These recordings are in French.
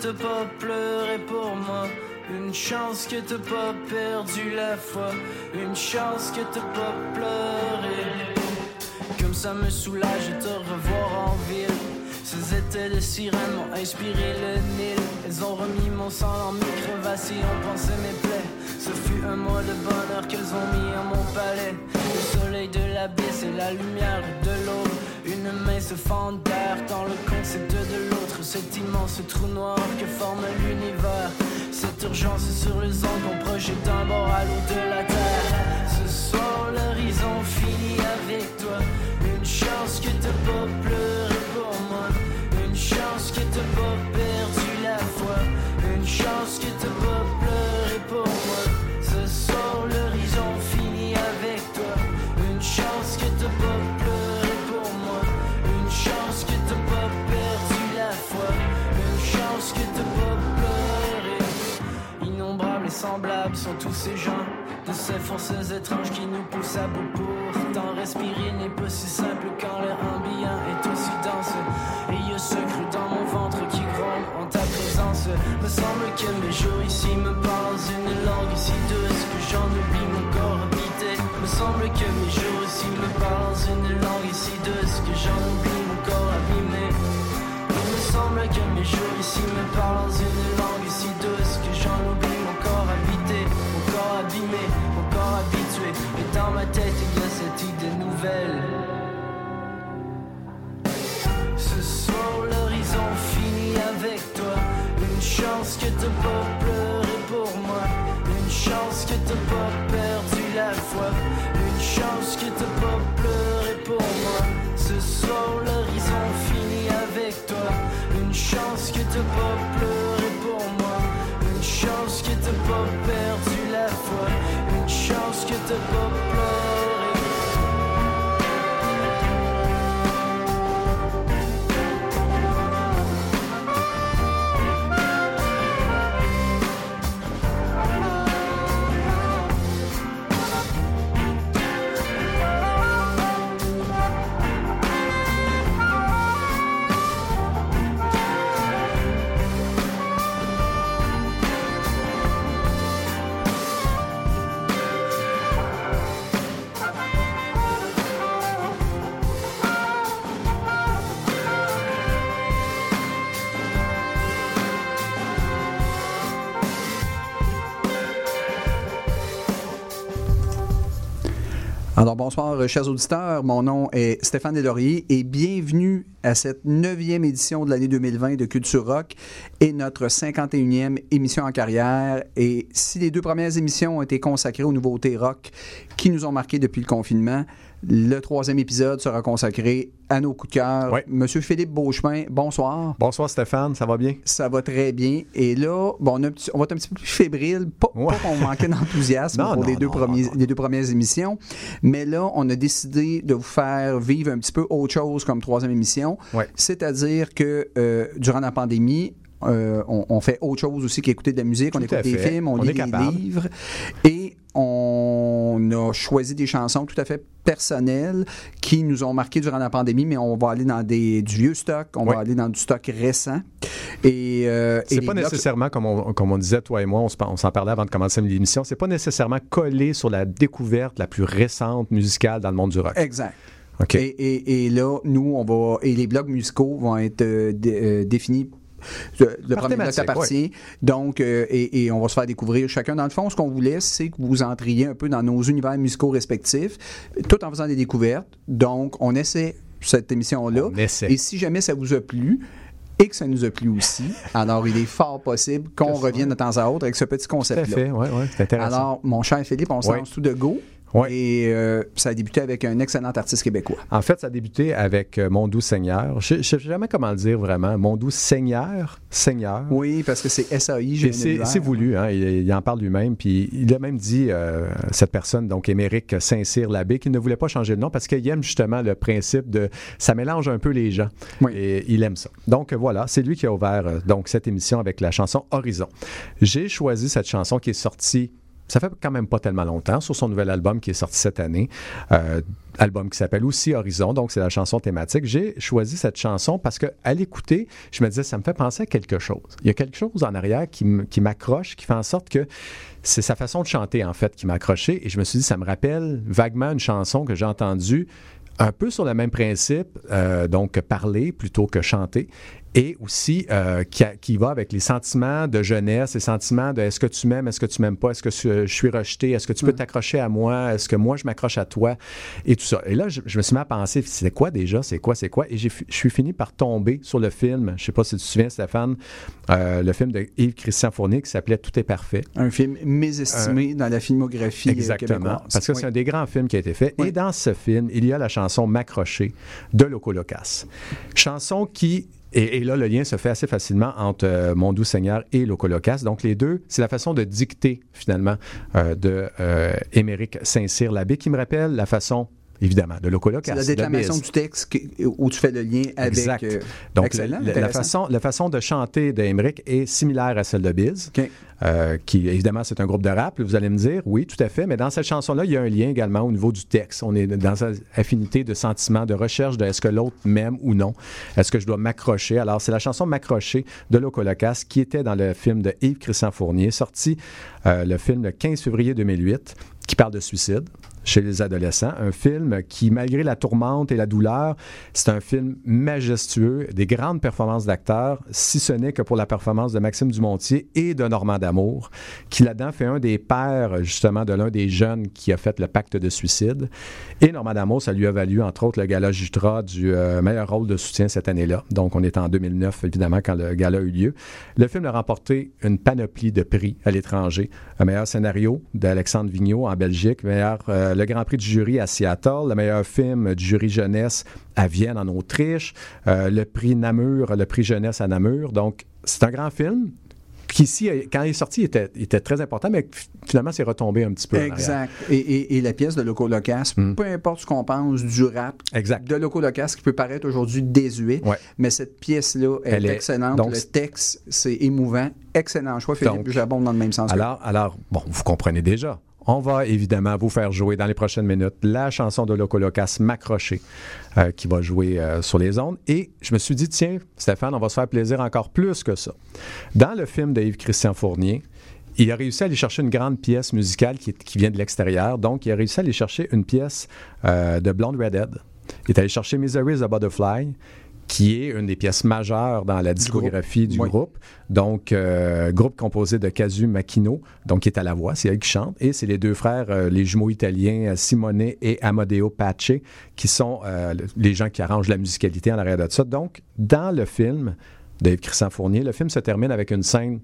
T'as pas pleuré pour moi. Une chance que t'as pas perdu la foi. Une chance que t'as pas pleuré. Comme ça me soulage de te revoir en ville. Ces étés de sirène m'ont inspiré le Nil. Elles ont remis mon sang dans mes crevasses et ont pensé mes plaies. Ce fut un mois de bonheur qu'elles ont mis à mon palais. Le soleil de l'abysse et la lumière de l'aube une main se fend d'air dans le concept de l'autre. Cet immense trou noir que forme l'univers. Cette urgence sur les ondes qu'on projette d'un bord à l'autre de la terre. Ce soir l'horizon finit avec toi. Une chance que t'as pas pleuré pour moi. Une chance que t'as pas perdu la foi. Une chance que t'as pas Semblables sont tous ces gens De ces forces étranges qui nous poussent à bout Pourtant respirer n'est pas si simple quand l'air ambiant est aussi dense. Et y a ce cru dans mon ventre qui gronde en ta présence. Me semble que mes jours ici me parlent une langue si douce Que j'en oublie mon corps habité. Me semble que mes jours ici me parlent une langue si douce Que j'en oublie mon corps abîmé. Il me semble que mes jours ici me parlent une langue si douce ma tête il y a cette idée nouvelle. Ce soir l'horizon finit avec toi. Une chance que t'as pas pleuré pour moi. Une chance que t'as pas perdu la foi. Une chance que t'as pas pleuré pour moi. Ce soir l'horizon finit avec toi. Une chance que t'as pas pleuré chance que Alors bonsoir, euh, chers auditeurs. Mon nom est Stéphane Deslauriers et bienvenue à cette neuvième édition de l'année 2020 de Culture Rock et notre 51e émission en carrière. Et si les deux premières émissions ont été consacrées aux nouveautés rock qui nous ont marqués depuis le confinement, le troisième épisode sera consacré à nos coups de cœur. Ouais. Monsieur Philippe Beauchemin, bonsoir. Bonsoir Stéphane, ça va bien? Ça va très bien. Et là, bon, on, a un petit- on va être un petit peu plus fébrile. Pas, Ouais. pas qu'on manquait d'enthousiasme pour non, les, deux non, premiers- les deux premières émissions. Mais là, on a décidé de vous faire vivre un petit peu autre chose comme troisième émission. C'est-à-dire que euh, durant la pandémie, euh, on, on fait autre chose aussi qu'écouter de la musique, on écoute des films, on, On lit des livres. Et on a choisi des chansons tout à fait personnelles qui nous ont marqué durant la pandémie, mais on va aller dans des, du vieux stock, on va aller dans du stock récent. Et, euh, C'est pas blocs- nécessairement, comme on, comme on disait, toi et moi, on s'en parlait avant de commencer l'émission, c'est pas nécessairement collé sur la découverte la plus récente musicale dans le monde du rock. Exact. Et, et- et là, nous, on va. Et les blogs musicaux vont être euh, dé- euh, définis Le, le premier t'appartient. Donc, euh, et, et on va se faire découvrir chacun. Dans le fond, ce qu'on voulait, c'est que vous entriez un peu dans nos univers musicaux respectifs, tout en faisant des découvertes. Donc, on essaie cette émission-là. Et si jamais ça vous a plu, et que ça nous a plu aussi, alors il est fort possible qu'on revienne de temps à autre avec ce petit Tout à concept-là. fait, oui, oui, c'est intéressant. Alors, mon cher Philippe, on se Oui. lance tout de go. Oui. Et euh, ça a débuté avec un excellent artiste québécois. En fait, ça a débuté avec euh, Mon doux Seigneur. Je ne sais jamais comment le dire vraiment. Mon doux Seigneur, Seigneur. Oui, parce que c'est SAI, j'ai c'est c'est voulu, hein, il, il en parle lui-même, puis il a même dit, euh, cette personne, donc Émeric Saint-Cyr Labbé, qu'il ne voulait pas changer de nom parce qu'il aime justement le principe de ça mélange un peu les gens. Oui. Et il aime ça. Donc voilà, c'est lui qui a ouvert euh, donc cette émission avec la chanson Horizon. J'ai choisi cette chanson qui est sortie. Ça fait quand même pas tellement longtemps sur son nouvel album qui est sorti cette année, euh, album qui s'appelle aussi Horizon, donc c'est la chanson thématique. J'ai choisi cette chanson parce que à l'écouter, je me disais ça me fait penser à quelque chose. Il y a quelque chose en arrière qui m'accroche, qui fait en sorte que c'est sa façon de chanter en fait qui m'a accroché et je me suis dit ça me rappelle vaguement une chanson que j'ai entendue un peu sur le même principe, euh, donc parler plutôt que chanter, et aussi euh, qui, a- qui va avec les sentiments de jeunesse, les sentiments de est-ce que tu m'aimes, est-ce que tu m'aimes pas, est-ce que je, je suis rejeté, est-ce que tu peux t'accrocher à moi, est-ce que moi je m'accroche à toi, et tout ça. Et là, je, je me suis mis à penser, c'est quoi déjà, c'est quoi, c'est quoi, et je suis fini par tomber sur le film, je sais pas si tu te souviens, Stéphane, euh, le film de Yves-Christian Fournier qui s'appelait Tout est parfait. Un film mésestimé dans la filmographie euh, Exactement. québécoise. Parce que Oui. c'est un des grands films qui a été fait. Oui. Et dans ce film, il y a la chanson M'accrocher de Loco Locas. Chanson qui. Et, là, le lien se fait assez facilement entre euh, Mon doux Seigneur et Loco Locas. Donc, les deux, c'est la façon de dicter, finalement, euh, de euh, Émeric Saint-Cyr Labbé, qui me rappelle la façon, évidemment, de Loco Locas. C'est la déclamation du texte que- où tu fais le lien avec. Exact. euh, Donc, excellent, la- la, façon, la façon de chanter de Emmerich est similaire à celle de Biz, euh, qui, évidemment, c'est un groupe de rap. Vous allez me dire, oui, tout à fait, mais dans cette chanson-là, il y a un lien également au niveau du texte. On est dans cette affinité de sentiment, de recherche de est-ce que l'autre m'aime ou non. Est-ce que je dois m'accrocher? Alors, c'est la chanson M'accrocher de Loco Locas qui était dans le film de Yves-Christian Fournier, sorti euh, le film le 15 février 2008, qui parle de suicide chez les adolescents. Un film qui, malgré la tourmente et la douleur, c'est un film majestueux, des grandes performances d'acteurs, si ce n'est que pour la performance de Maxime Dumontier et de Normand D'Amour, qui là-dedans fait un des pères, justement, de l'un des jeunes qui a fait le pacte de suicide. Et Normand D'Amour, ça lui a valu, entre autres, le gala Jutra du euh, meilleur rôle de soutien cette année-là. Donc, on est en 2009, évidemment, quand le gala a eu lieu. Le film a remporté une panoplie de prix à l'étranger. Un meilleur scénario d'Alexandre Vigneault en Belgique, meilleur, euh, le Grand Prix du jury à Seattle, le meilleur film du jury jeunesse à Vienne en Autriche, euh, le prix Namur, le prix jeunesse à Namur. Donc, c'est un grand film qui ici, quand il est sorti, il était, il était très important, mais finalement, c'est retombé un petit peu. Exact. Et, et- et la pièce de Loco Locas, Mm. peu importe ce qu'on pense du rap, Exact. de Loco Locas, qui peut paraître aujourd'hui désuet, Ouais. mais cette pièce-là est, Elle est- excellente. donc, le texte, c'est émouvant. Excellent choix, Philippe. Donc, J'abonde dans le même sens. que- Alors, alors, bon, vous comprenez déjà. On va évidemment vous faire jouer dans les prochaines minutes la chanson de Loco Locas, M'accrocher, euh, qui va jouer euh, sur les ondes. Et je me suis dit, tiens, Stéphane, on va se faire plaisir encore plus que ça. Dans le film de Yves-Christian Fournier, il a réussi à aller chercher une grande pièce musicale qui vient de l'extérieur. Donc, il a réussi à aller chercher une pièce euh, de Blonde Redhead. Il est allé chercher Misery is a Butterfly, qui est une des pièces majeures dans la discographie du Oui. groupe. Donc, euh, groupe composé de Kazu Makino, donc qui est à la voix, c'est elle qui chante. Et c'est les deux frères, euh, les jumeaux italiens, euh, Simone et Amadeo Pace, qui sont euh, le- les gens qui arrangent la musicalité en arrière de ça. Donc, dans le film de Christian Fournier, le film se termine avec une scène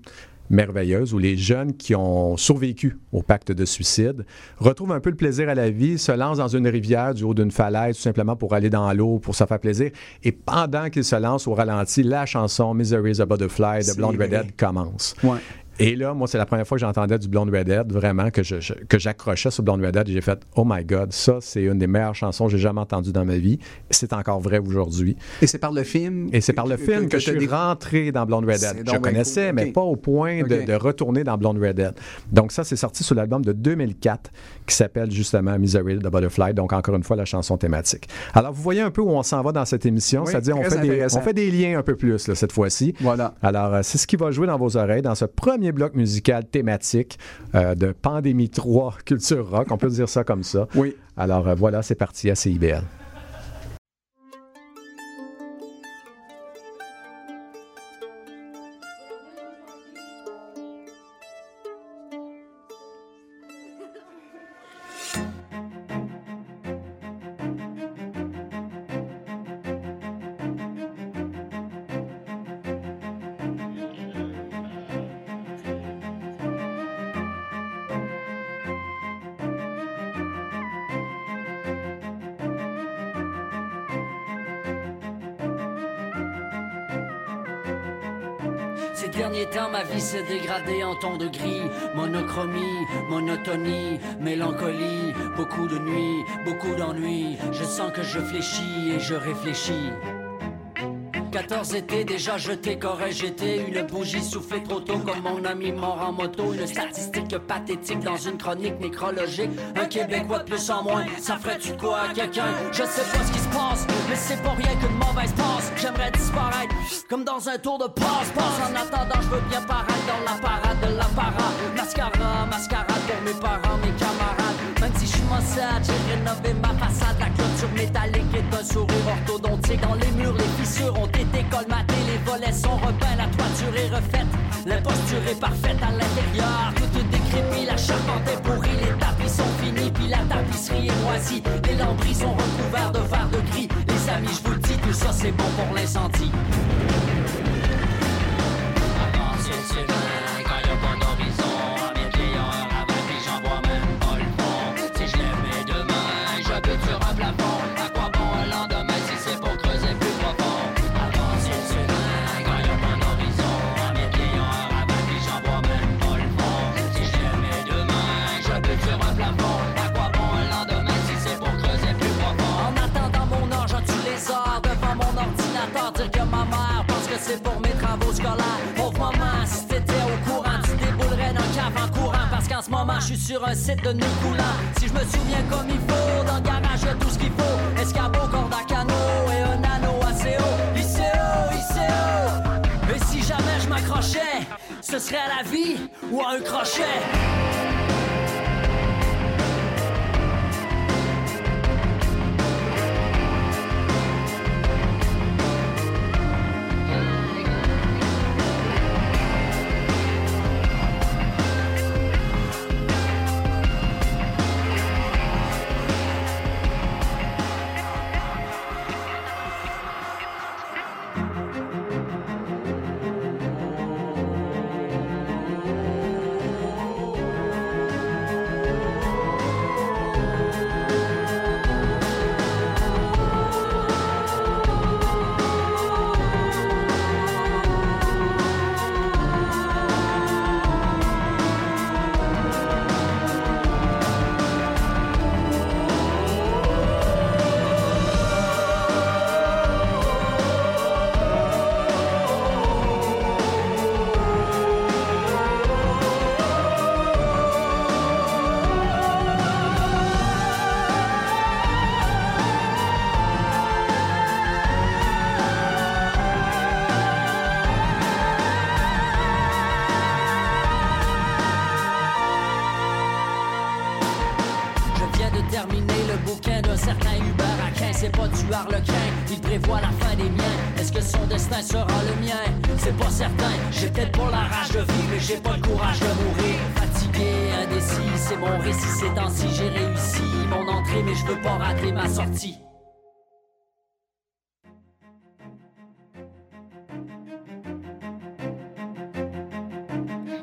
merveilleuse où les jeunes qui ont survécu au pacte de suicide retrouvent un peu le plaisir à la vie, se lancent dans une rivière du haut d'une falaise tout simplement pour aller dans l'eau, pour se faire plaisir. Et pendant qu'ils se lancent au ralenti, la chanson Misery is a Butterfly de Blonde. Redhead commence. Ouais. Et là, moi, c'est la première fois que j'entendais du Blonde Redhead, vraiment, que, je, je- que j'accrochais sur Blonde Redhead et j'ai fait Oh my God, ça, c'est une des meilleures chansons que j'ai jamais entendues dans ma vie. C'est encore vrai aujourd'hui. Et c'est par le film. Et c'est par le que- film que, que je suis rentré dans Blonde Redhead. Je connaissais, cool. mais pas au point de, de retourner dans Blonde Redhead. Donc ça, c'est sorti sur l'album de 2004 qui s'appelle justement Misery the Butterfly. Donc encore une fois, la chanson thématique. Alors vous voyez un peu où on s'en va dans cette émission. Oui, C'est-à-dire, on fait, des, on fait des liens un peu plus là, cette fois-ci. Voilà. Alors, euh, c'est ce qui va jouer dans vos oreilles dans ce premier bloc musical thématique euh, de Pandémie 3 Culture Rock. On peut dire ça comme ça. Oui. Alors, euh, voilà, c'est parti à CIBL. Dégradée en ton de gris. Monochromie, monotonie, mélancolie. Beaucoup de nuits, beaucoup d'ennuis. Je sens que je fléchis et je réfléchis. 14 étés déjà jeté, qu'aurais j'été Une bougie soufflée trop tôt comme mon ami mort en moto Une statistique pathétique dans une chronique nécrologique Un Québécois de plus en moins, ça ferait-tu quoi à quelqu'un? Je sais pas ce qui mais c'est pas rien qu'une mauvaise passe J'aimerais disparaître, comme dans un tour de passe-passe. En attendant, je veux bien paraître dans la parade de l'apparat Mascara, mascarade pour mes parents, mes camarades. Même si je suis maussade, j'ai rénové ma façade. La clôture métallique est un sourire orthodontique. Dans les murs, les fissures ont été colmatées. Les volets sont repeints, la toiture est refaite. L'imposture est parfaite à l'intérieur. Tout est décrépit, la charpente est pourrie Puis la tapisserie est moisie Les lambris sont recouverts de verre de gris. Les amis, je vous le dis, tout ça c'est bon pour l'incendie Dire que ma mère pense que c'est pour mes travaux scolaires. Pauvre maman, si t'étais au courant, tu déboulerais d'un cave en courant. Parce qu'en ce moment, je suis sur un site de nœud coulant Si je me souviens comme il faut, dans le garage y'a tout ce qu'il faut. Escabeau, corde à canot et un anneau assez haut ICO, ICO Et si jamais je m'accrochais, ce serait à la vie ou à un crochet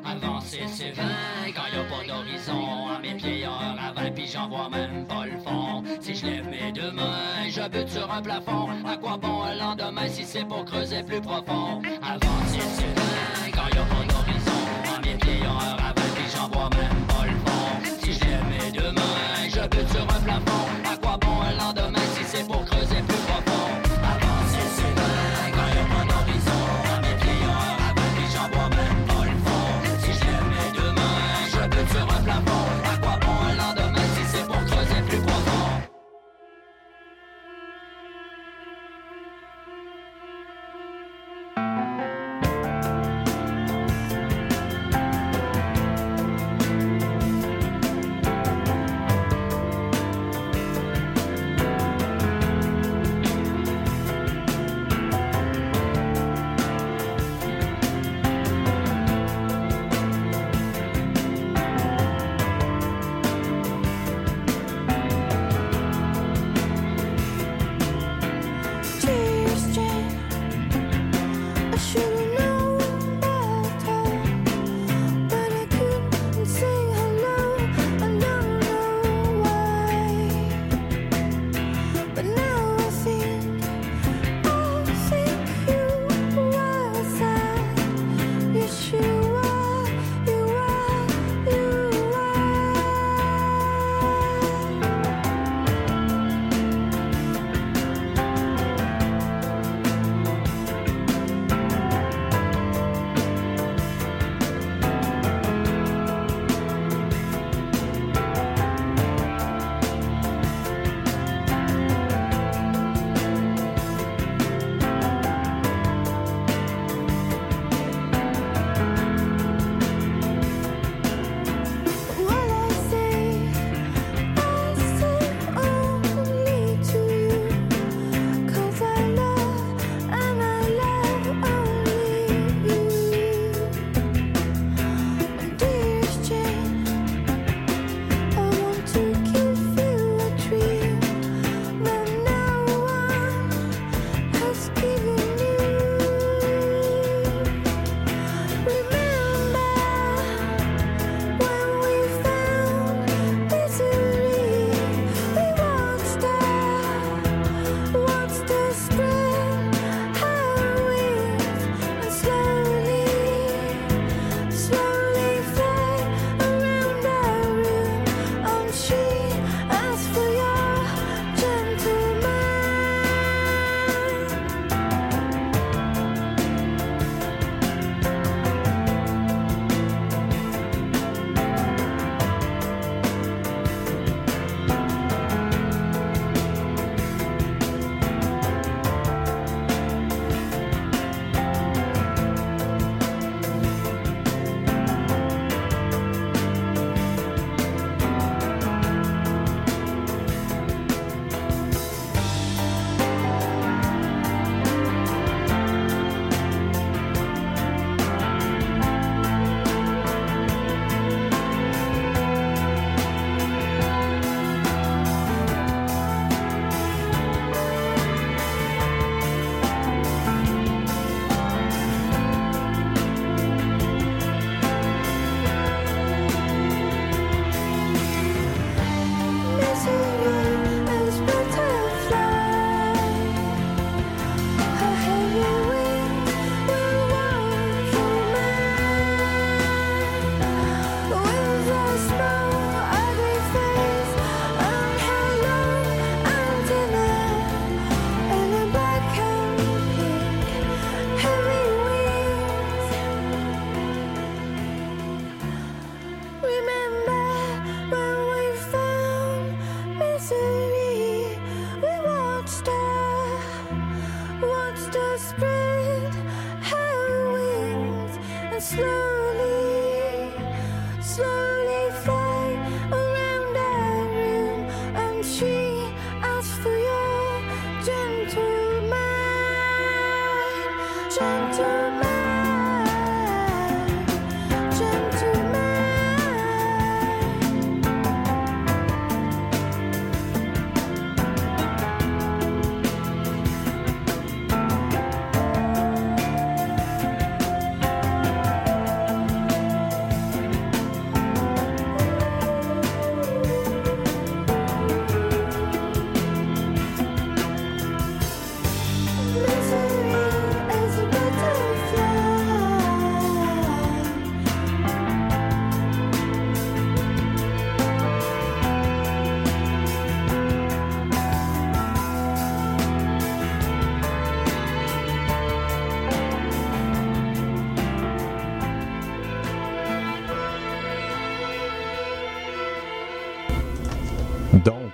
Avancer c'est vain quand y a pas d'horizon. À mes pieds un ravin puis j'en vois même pas le fond. Si je lève mes deux mains, je bute sur un plafond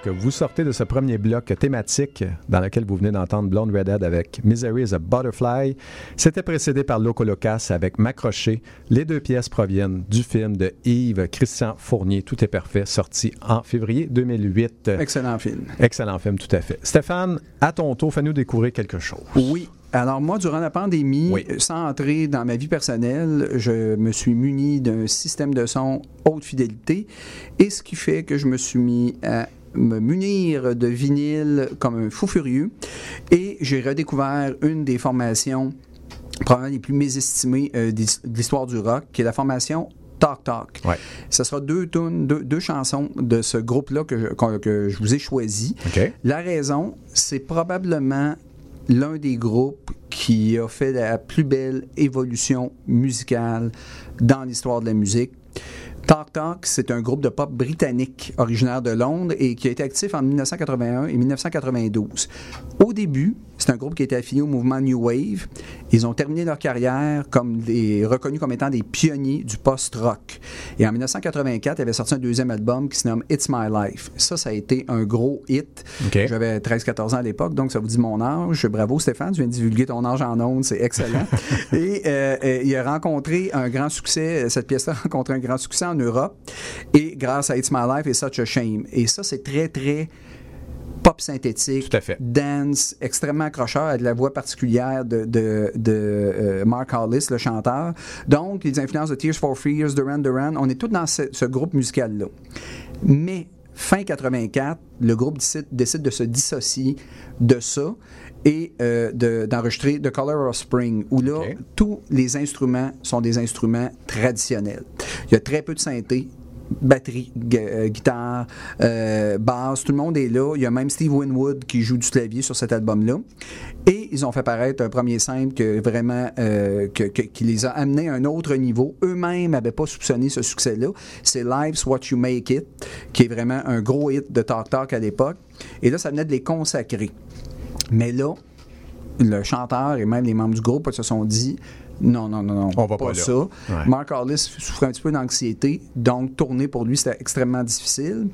Vous sortez de ce premier bloc thématique dans lequel vous venez d'entendre Blonde Redhead avec Misery is a Butterfly. C'était précédé par Loco Locas avec Macroché. Les deux pièces proviennent du film de Yves Christian Fournier, Tout est parfait, sorti en février 2008. Excellent film. Excellent film, tout à fait. Stéphane, à ton tour, fais-nous découvrir quelque chose. Oui. Alors moi, durant la pandémie, Oui. sans entrer dans ma vie personnelle, je me suis muni d'un système de son haute fidélité, et ce qui fait que je me suis mis à me munir de vinyle comme un fou furieux, et j'ai redécouvert une des formations probablement les plus mésestimées euh, de l'histoire du rock, qui est la formation Talk Talk. Ouais. Ce sera deux, tunes, deux, deux chansons de ce groupe-là que je, qu'on- que je vous ai choisi. La raison, c'est probablement l'un des groupes qui a fait la plus belle évolution musicale dans l'histoire de la musique. Talk Talk, c'est un groupe de pop britannique originaire de Londres et qui a été actif en 1981 et 1992. Au début, c'est un groupe qui était affilié au mouvement New Wave. Ils ont terminé leur carrière comme des, reconnus comme étant des pionniers du post-rock. Et en 1984, ils avaient sorti un deuxième album qui se nomme It's My Life. Ça, ça a été un gros hit. J'avais 13-14 ans à l'époque, donc ça vous dit mon âge. Bravo Stéphane, tu viens de divulguer ton âge en ondes, c'est excellent. et euh, euh, il a rencontré un grand succès, cette pièce-là a rencontré un grand succès en Europe, et grâce à It's My Life et Such a Shame. Et ça, c'est très, très pop synthétique, Tout à fait. dance, extrêmement accrocheur, avec la voix particulière de, de, de, euh, Mark Hollis, le chanteur. Donc, les influences de Tears for Fears, Duran Duran, on est tous dans ce, ce groupe musical-là. Mais fin 84, le groupe décide, décide de se dissocier de ça et euh, de- d'enregistrer The Color of Spring, où là, tous les instruments sont des instruments traditionnels. Il y a très peu de synthé, batterie, gu- euh, guitare, euh, basse, tout le monde est là. Il y a même Steve Winwood qui joue du clavier sur cet album-là. Et ils ont fait paraître un premier simple que vraiment euh, que- que- qui les a amenés à un autre niveau. Eux-mêmes n'avaient pas soupçonné ce succès-là. C'est Life's What You Make It, qui est vraiment un gros hit de Talk Talk à l'époque. Et là, ça venait de les consacrer. Mais là, le chanteur et même les membres du groupe se sont dit non, non, non, non, On va pas là. ça. Ouais. Mark Hollis souffrait un petit peu d'anxiété, donc tourner pour lui, c'était extrêmement difficile.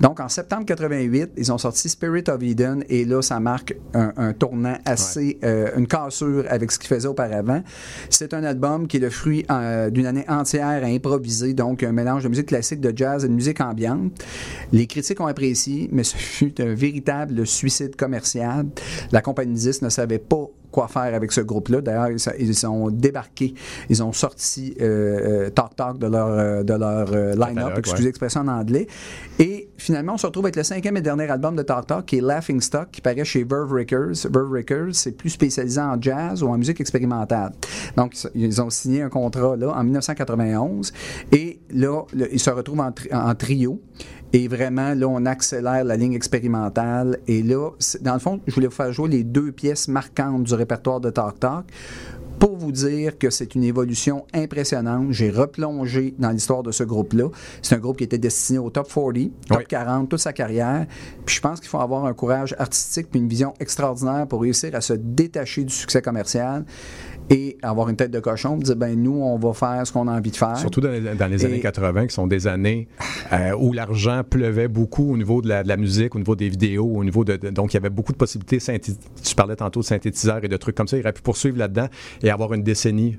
Donc en septembre 88, ils ont sorti Spirit of Eden et là, ça marque un, un tournant assez, euh, une cassure avec ce qu'ils faisaient auparavant. C'est un album qui est le fruit euh, d'une année entière à improviser, donc un mélange de musique classique, de jazz et de musique ambiante. Les critiques ont apprécié, mais ce fut un véritable suicide commercial. La compagnie 10 ne savait pas quoi faire avec ce groupe-là. D'ailleurs, ils, ont débarqué, ils ont sorti euh, euh, Talk Talk de leur, euh, de leur euh, line-up, excusez ouais. l'expression en anglais. Et finalement, on se retrouve avec le cinquième et dernier album de Talk Talk, qui est Laughing Stock, qui paraît chez Verve Records. Verve Records, c'est plus spécialisé en jazz ou en musique expérimentale. Donc, ils ont signé un contrat là en 1991. Et là, le- ils se retrouvent en, tri- en trio. Et vraiment, là, on accélère la ligne expérimentale. Et là, dans le fond, je voulais vous faire jouer les deux pièces marquantes du répertoire de Talk Talk pour vous dire que c'est une évolution impressionnante. J'ai replongé dans l'histoire de ce groupe-là. C'est un groupe qui était destiné au top 40, top Oui. 40, toute sa carrière. Puis je pense qu'il faut avoir un courage artistique puis une vision extraordinaire pour réussir à se détacher du succès commercial et avoir une tête de cochon, dire ben nous on va faire ce qu'on a envie de faire. Surtout dans les, dans les Et- années 80, qui sont des années euh, où l'argent pleuvait beaucoup au niveau de la, de la musique, au niveau des vidéos, au niveau de, de- donc il y avait beaucoup de possibilités. Tu parlais tantôt de synthétiseurs et de trucs comme ça. Il aurait pu poursuivre là-dedans et avoir une décennie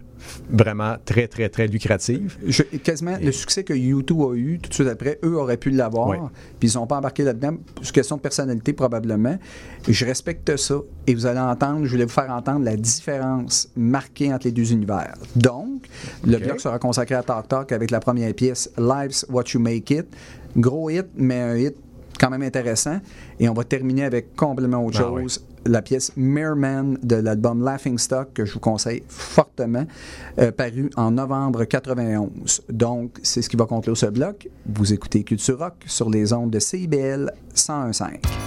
vraiment très, très, très lucrative. Je- quasiment le succès que YouTube a eu tout de suite après, eux auraient pu l'avoir, puis ils n'ont pas embarqué là-dedans. Une question de personnalité probablement. Je respecte ça et vous allez entendre, je voulais vous faire entendre la différence marquée entre les deux univers. Donc, le bloc sera consacré à Talk Talk avec la première pièce Life's What You Make It. Gros hit, mais un hit quand même intéressant. Et on va terminer avec complètement autre Ah chose. La pièce Merman de l'album Laughing Stock, que je vous conseille fortement, euh, paru en novembre 91. Donc, c'est ce qui va conclure ce bloc. Vous écoutez Culture Rock sur les ondes de CIBL 101.5.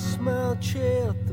smile child.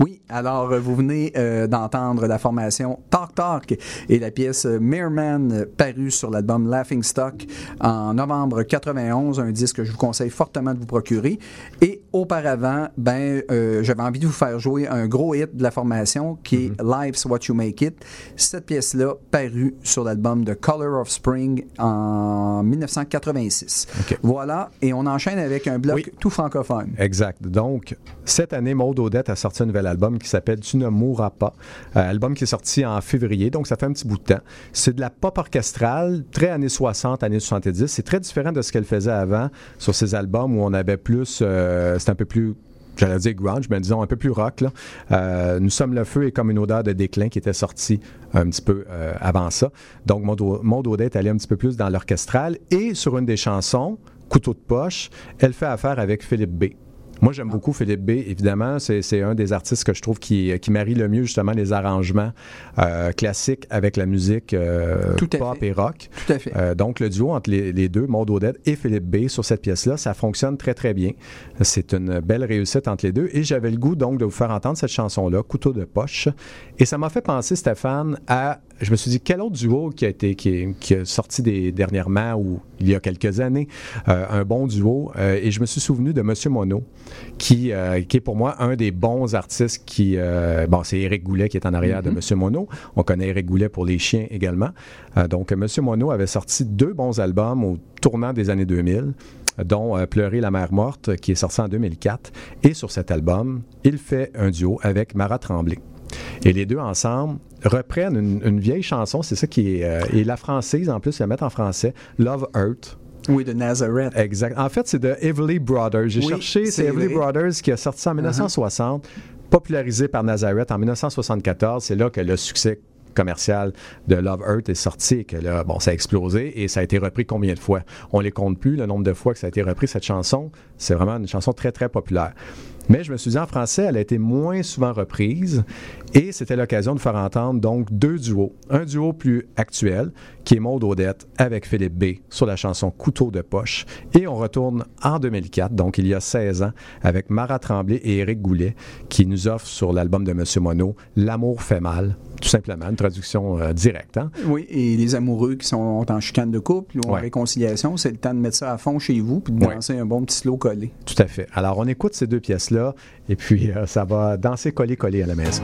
Oui, alors euh, vous venez euh, d'entendre la formation Talk Talk et la pièce Merman euh, parue sur l'album Laughing Stock en novembre 91, un disque que je vous conseille fortement de vous procurer. Et auparavant, ben, euh, j'avais envie de vous faire jouer un gros hit de la formation qui est Life's What You Make It. Cette pièce-là parue sur l'album The Color of Spring en 1986. OK. Voilà, et on enchaîne avec un bloc Oui. tout francophone. Exact. Donc, cette année, Maud Odette a sorti un nouvel nouvel album qui s'appelle Tu ne mourras pas. Euh, album qui est sorti en février, donc ça fait un petit bout de temps. C'est de la pop orchestrale, très années 60, années 70. C'est très différent de ce qu'elle faisait avant sur ses albums où on avait plus. euh, c'est un peu plus j'allais dire grunge, mais disons un peu plus rock. Euh, Nous sommes le feu et comme une odeur de déclin qui était sortie un petit peu euh, avant ça. Donc, Maud Au- Maud Audet est allée un petit peu plus dans l'orchestral. Et sur une des chansons, Couteau de poche, elle fait affaire avec Philippe B. Moi, j'aime beaucoup Philippe B, évidemment. C'est un des artistes que je trouve qui, qui marie le mieux, justement, les arrangements euh, classiques avec la musique euh, Tout à pop fait. et rock. Tout à fait. Euh, donc, le duo entre les, les deux, Maud Odette et Philippe B, sur cette pièce-là, ça fonctionne très, très bien. C'est une belle réussite entre les deux. Et j'avais le goût, donc, de vous faire entendre cette chanson-là, Couteau de poche. Et ça m'a fait penser, Stéphane, à. Je me suis dit, quel autre duo qui a été qui, est- qui a sorti des, dernièrement ou il y a quelques années, euh, un bon duo? Euh, et je me suis souvenu de Monsieur Mono, qui, euh, qui est pour moi un des bons artistes qui. bon, c'est Éric Goulet qui est en arrière de Monsieur Mono. On connaît Éric Goulet pour les chiens également. Donc, Monsieur Mono avait sorti deux bons albums au tournant des années 2000 dont euh, Pleurer la mer morte, qui est sorti en 2004. Et sur cet album, il fait un duo avec Mara Tremblay. Et les deux ensemble reprennent une, une vieille chanson, c'est ça qui est... euh, et la française, en plus, ils la mettent en français, Love Earth. Oui, de Nazareth. Exact. En fait, c'est de Everly Brothers. J'ai Oui, cherché, c'est Everly. Uh-huh. Brothers qui a sorti ça en 1960, popularisé par Nazareth en 1974. C'est là que le succès commercial de Love Earth est sorti et que là, bon, ça a explosé et ça a été repris combien de fois? On les compte plus, le nombre de fois que ça a été repris, cette chanson. C'est vraiment une chanson très, très populaire. Mais je me suis dit, en français, elle a été moins souvent reprise et c'était l'occasion de faire entendre donc deux duos. Un duo plus actuel, qui est Maud Odette avec Philippe B sur la chanson Couteau de poche. Et on retourne en 2004, donc il y a 16 ans, avec Mara Tremblay et Éric Goulet, qui nous offrent sur l'album de Monsieur Mono L'amour fait mal. Tout simplement, une traduction euh, directe. hein. Oui, et les amoureux qui sont en chicane de couple ou en Ouais. réconciliation, c'est le temps de mettre ça à fond chez vous puis de Ouais. danser un bon petit slow collé. Tout à fait. Alors, on écoute ces deux pièces-là et puis euh, ça va danser coller-coller à la maison.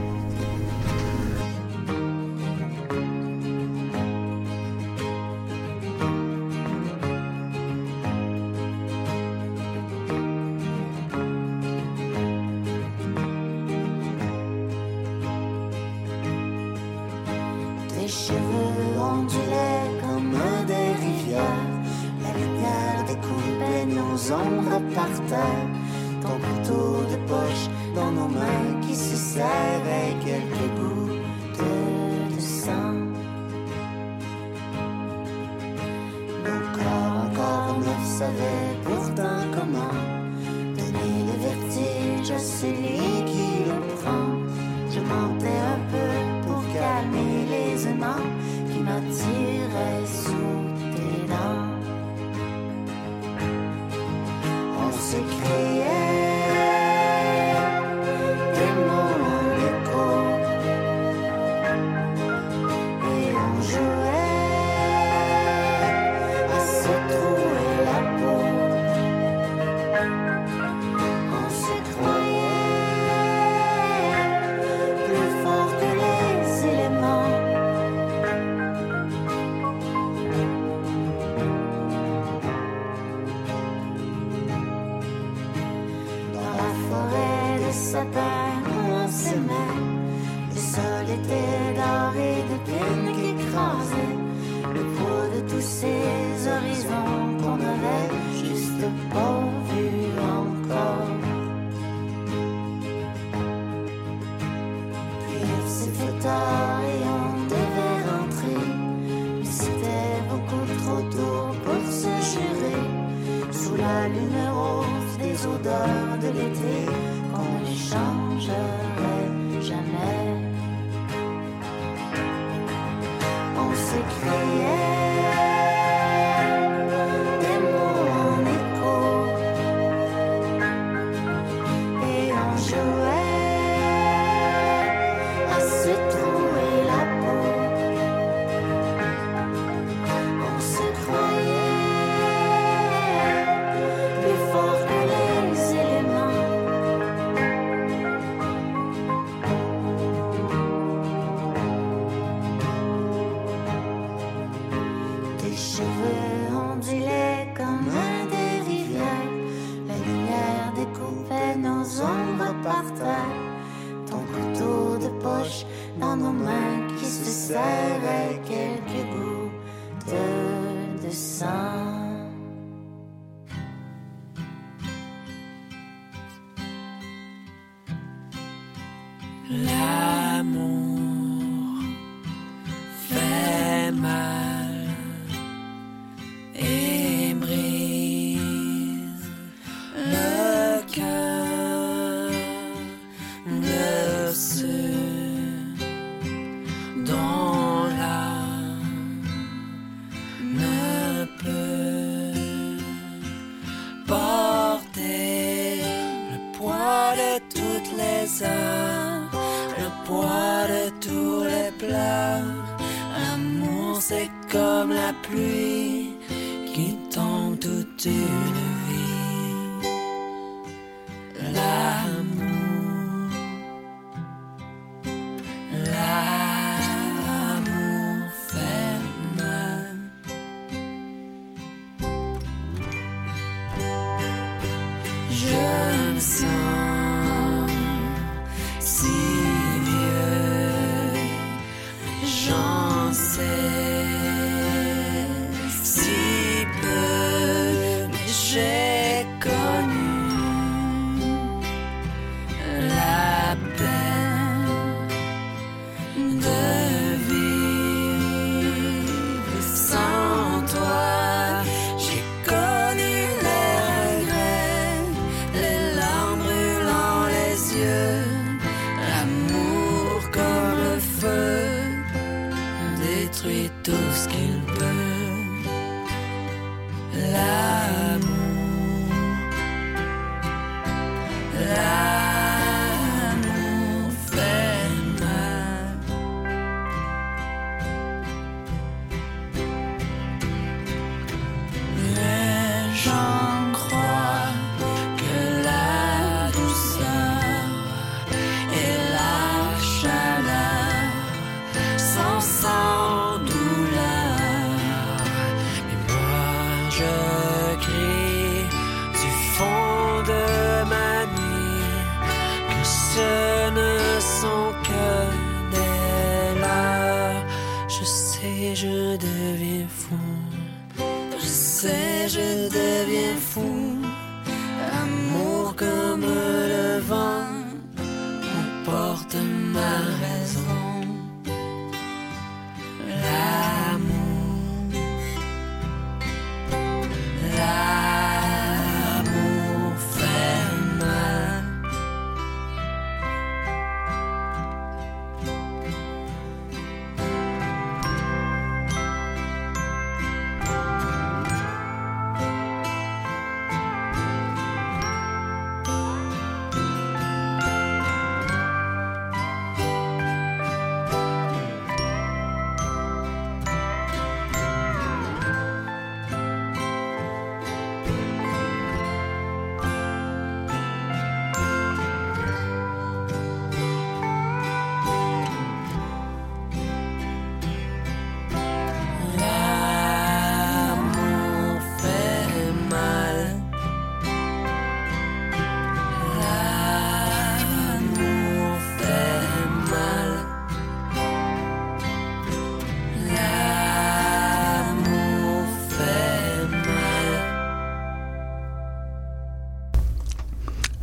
Comme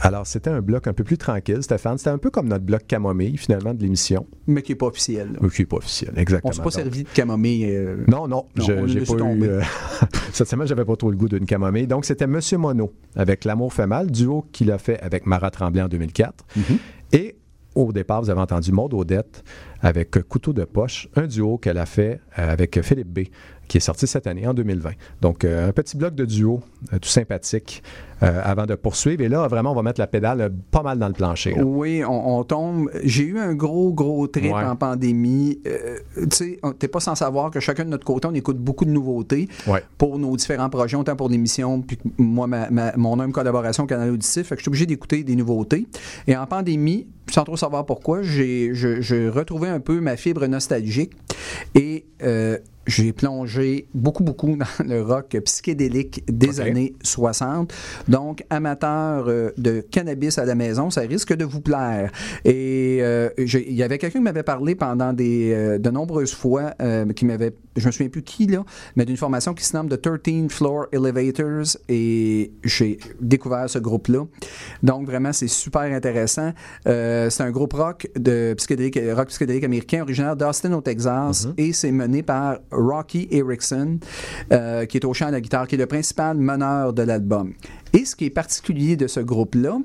Alors, c'était un bloc un peu plus tranquille, Stéphane. C'était un peu comme notre bloc camomille, finalement, de l'émission. Mais qui n'est pas officiel. là. Ou qui n'est pas officiel, exactement. On s'est pas Donc, servi de camomille. euh, Non, non, Non, je- j'ai pas eu. euh, cette semaine, j'avais pas trop le goût d'une camomille. Donc, c'était Monsieur Mono avec L'amour fait mal, duo qu'il a fait avec Marat Tremblay en 2004. Mm-hmm. Et au départ, vous avez entendu Maude Odette avec Couteau de poche, un duo qu'elle a fait euh, avec Philippe B, qui est sorti cette année, en 2020. Donc, euh, un petit bloc de duo, euh, tout sympathique, euh, avant de poursuivre. Et là, vraiment, on va mettre la pédale pas mal dans le plancher. là. Oui, on, on tombe. J'ai eu un gros, gros trip Ouais. en pandémie. Tu sais, t'es pas sans savoir que chacun de notre côté, on écoute beaucoup de nouveautés Ouais. pour nos différents projets, autant pour l'émission, puis que moi, ma, ma- mon humble collaboration au Canal Auditif. Fait que je suis obligé d'écouter des nouveautés. Et en pandémie, sans trop savoir pourquoi, j'ai retrouvais un peu ma fibre nostalgique. Et euh, j'ai plongé beaucoup, beaucoup dans le rock psychédélique des années 60. Donc, amateur euh, de cannabis à la maison, ça risque de vous plaire. Et euh, il y avait quelqu'un qui m'avait parlé pendant des, euh, de nombreuses fois, euh, qui m'avait, je me souviens plus qui, là, mais d'une formation qui se nomme The 13 Floor Elevators. Et j'ai découvert ce groupe-là. Donc, vraiment, c'est super intéressant. Euh, c'est un groupe rock de psychédélique, rock psychédélique américain, originaire d'Austin au Texas, et c'est mené par Rocky Erickson, euh, qui est au chant à la guitare, qui est le principal meneur de l'album. Et ce qui est particulier de ce groupe-là,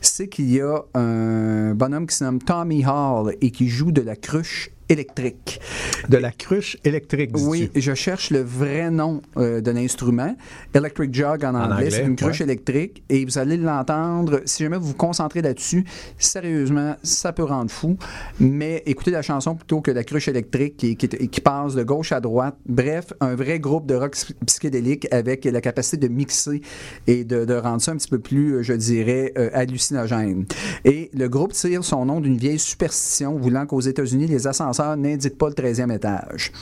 c'est qu'il y a un bonhomme qui se nomme Tommy Hall et qui joue de la cruche électrique. De la cruche électrique? Oui, je cherche le vrai nom euh, de l'instrument. Electric Jug en anglais, anglais, c'est une cruche ouais. électrique et vous allez l'entendre. Si jamais vous vous concentrez là-dessus, sérieusement, ça peut rendre fou. Mais écoutez la chanson plutôt que la cruche électrique qui, qui, qui passe de gauche à droite. Bref, un vrai groupe de rock psy- psychédélique avec la capacité de mixer et de, de rendre ça un petit peu plus, euh, je dirais, euh, hallucinogène. Et le groupe tire son nom d'une vieille superstition voulant qu'aux États-Unis, les ascenseurs n'indiquent pas le 13e étage.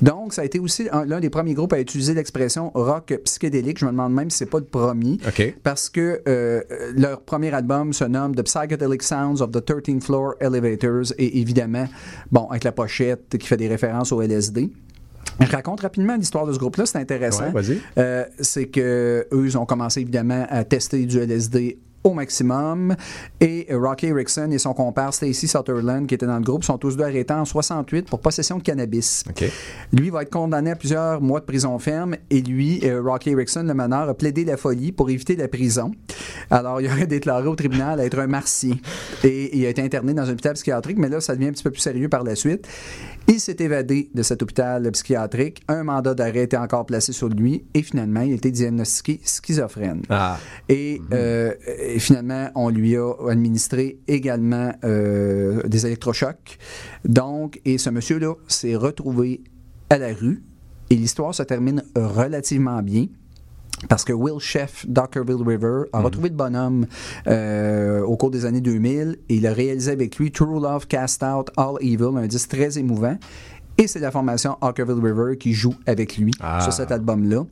Donc, ça a été aussi un- l'un des premiers groupes à utiliser l'expression rock psychédélique. Je me demande même si c'est pas le premier. OK. Parce que euh, leur premier album se nomme The Psychedelic Sounds of the 13th Floor Elevators et évidemment, bon, avec la pochette qui fait des références au LSD. Je raconte rapidement l'histoire de ce groupe-là, c'est intéressant. Ouais. Euh, c'est que eux ils ont commencé évidemment à tester du LSD au maximum. Et Rocky Erickson et son compère Stacy Sutherland, qui étaient dans le groupe, sont tous deux arrêtés en 68 pour possession de cannabis. Lui va être condamné à plusieurs mois de prison ferme et lui, euh, Rocky Erickson, le meneur, a plaidé la folie pour éviter la prison. Alors, il aurait déclaré au tribunal être un martien et il a été interné dans un hôpital psychiatrique, mais là, ça devient un petit peu plus sérieux par la suite. Il s'est évadé de cet hôpital psychiatrique. Un mandat d'arrêt était encore placé sur lui et finalement, il a été diagnostiqué schizophrène. Ah. Et, euh, et finalement, on lui a administré également euh, des électrochocs. Donc, et ce monsieur-là s'est retrouvé à la rue. Et l'histoire se termine relativement bien. Parce que Will Sheff, Dockerville River, a retrouvé le bonhomme euh, au cours des années 2000 et il a réalisé avec lui True Love Cast Out All Evil, un disque très émouvant. Et c'est la formation Hawkerville River qui joue avec lui Ah. sur cet album-là.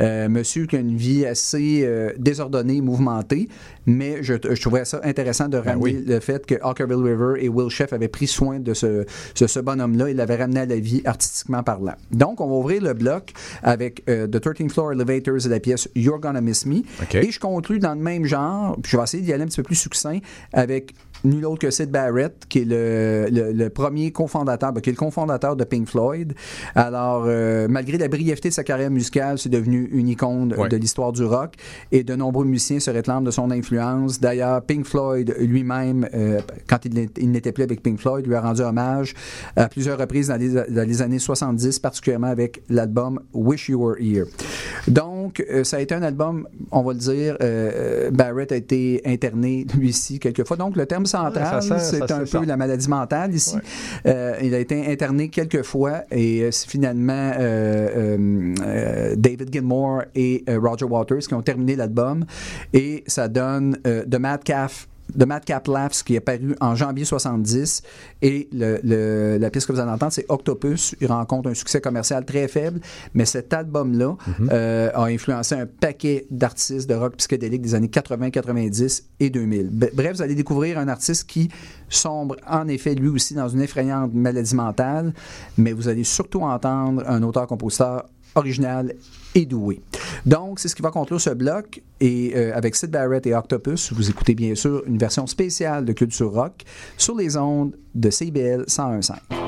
Euh, monsieur qui a une vie assez euh, désordonnée, mouvementée, mais je, je trouvais ça intéressant de ramener oui. le fait que Hawkerville River et Will Sheff avaient pris soin de ce, ce, ce bonhomme-là et l'avaient ramené à la vie artistiquement parlant. Donc, on va ouvrir le bloc avec euh, The 13th Floor Elevators et la pièce You're Gonna Miss Me. Et je conclue dans le même genre, puis je vais essayer d'y aller un petit peu plus succinct avec nul autre que Sid Barrett, qui est le, le- le premier cofondateur, ben, qui est le cofondateur de Pink Floyd. Alors, euh, malgré la brièveté de sa carrière musicale, c'est devenu une icône Ouais. de l'histoire du rock et de nombreux musiciens se réclament de son influence. D'ailleurs, Pink Floyd lui-même, euh, quand il n'était plus avec Pink Floyd, lui a rendu hommage à plusieurs reprises dans les, dans les années 70, particulièrement avec l'album Wish You Were Here. Donc, euh, ça a été un album, on va le dire, Barrett a été interné, lui aussi, quelques fois. Donc, le terme Ouais, c'est un peu la maladie mentale ici. Ouais. Euh, il a été interné quelques fois et euh, c'est finalement euh, David Gilmour et Roger Waters qui ont terminé l'album et ça donne The Madcap The Madcap Laughs qui est paru en janvier 70 et le, le- la pièce que vous allez entendre c'est Octopus. Il rencontre un succès commercial très faible. Mais cet album là Mhm. a influencé un paquet d'artistes de rock psychédélique des années 80 90 et 2000 Be- bref vous allez découvrir un artiste qui sombre en effet lui aussi dans une effrayante maladie mentale. Mais vous allez surtout entendre un auteur-compositeur original et doué. Donc, c'est ce qui va conclure ce bloc. Et euh, avec Sid Barrett et Octopus, vous écoutez bien sûr une version spéciale de Culture Rock sur les ondes de CBL 101.5.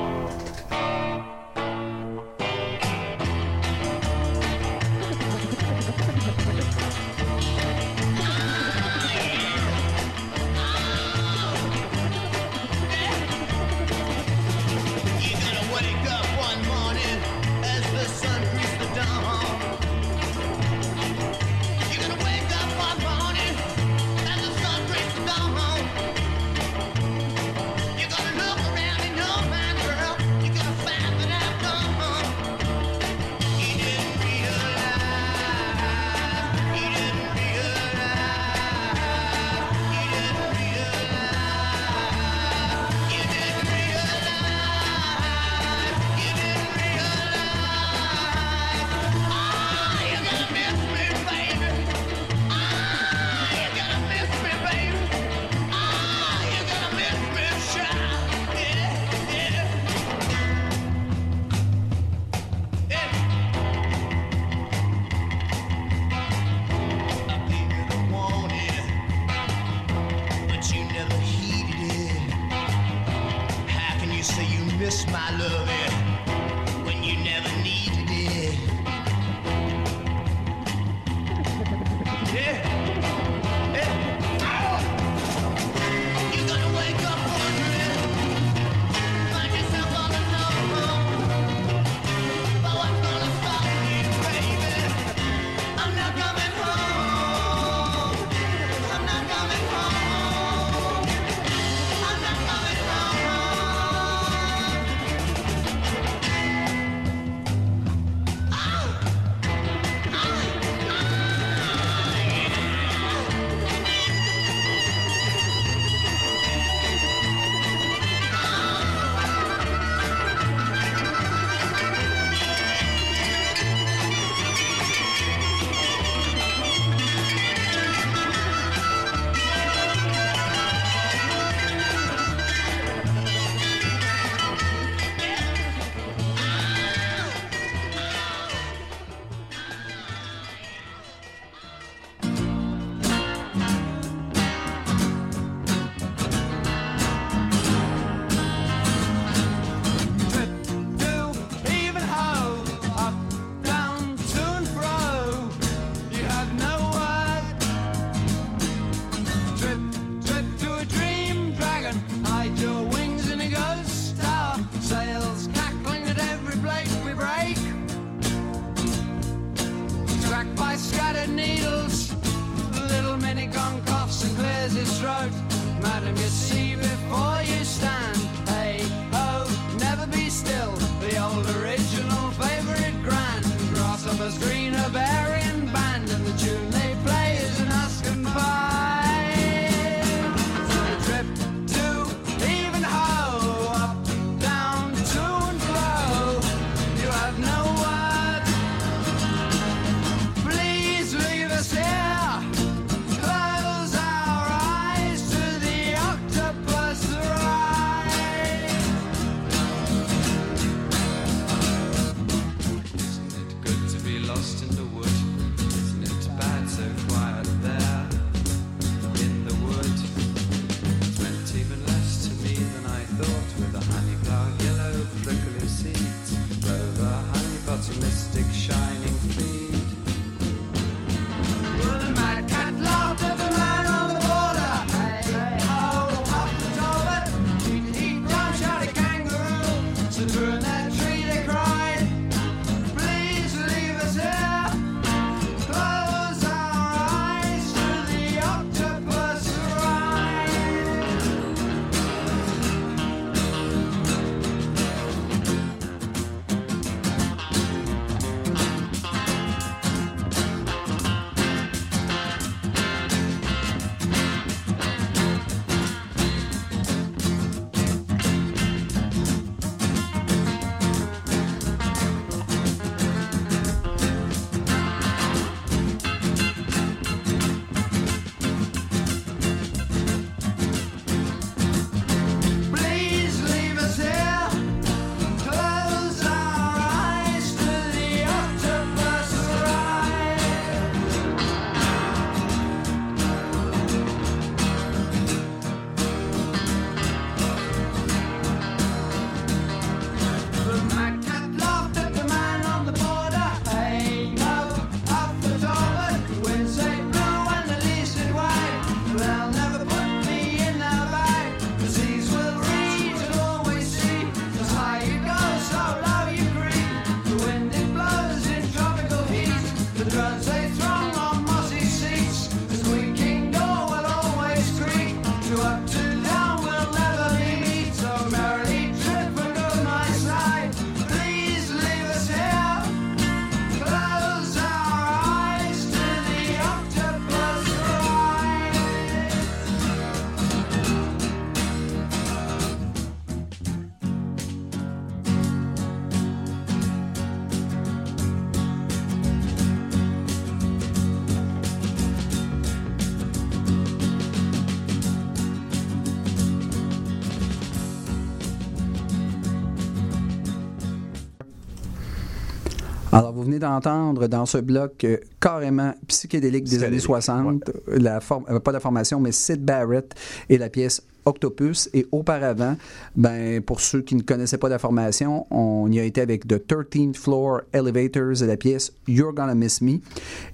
Alors, vous venez d'entendre dans ce bloc euh, carrément psychédélique des années 60, euh, pas la formation, mais Sid Barrett et la pièce Octopus. Et auparavant, ben, pour ceux qui ne connaissaient pas la formation, on y a été avec The 13th Floor Elevators et la pièce You're Gonna Miss Me.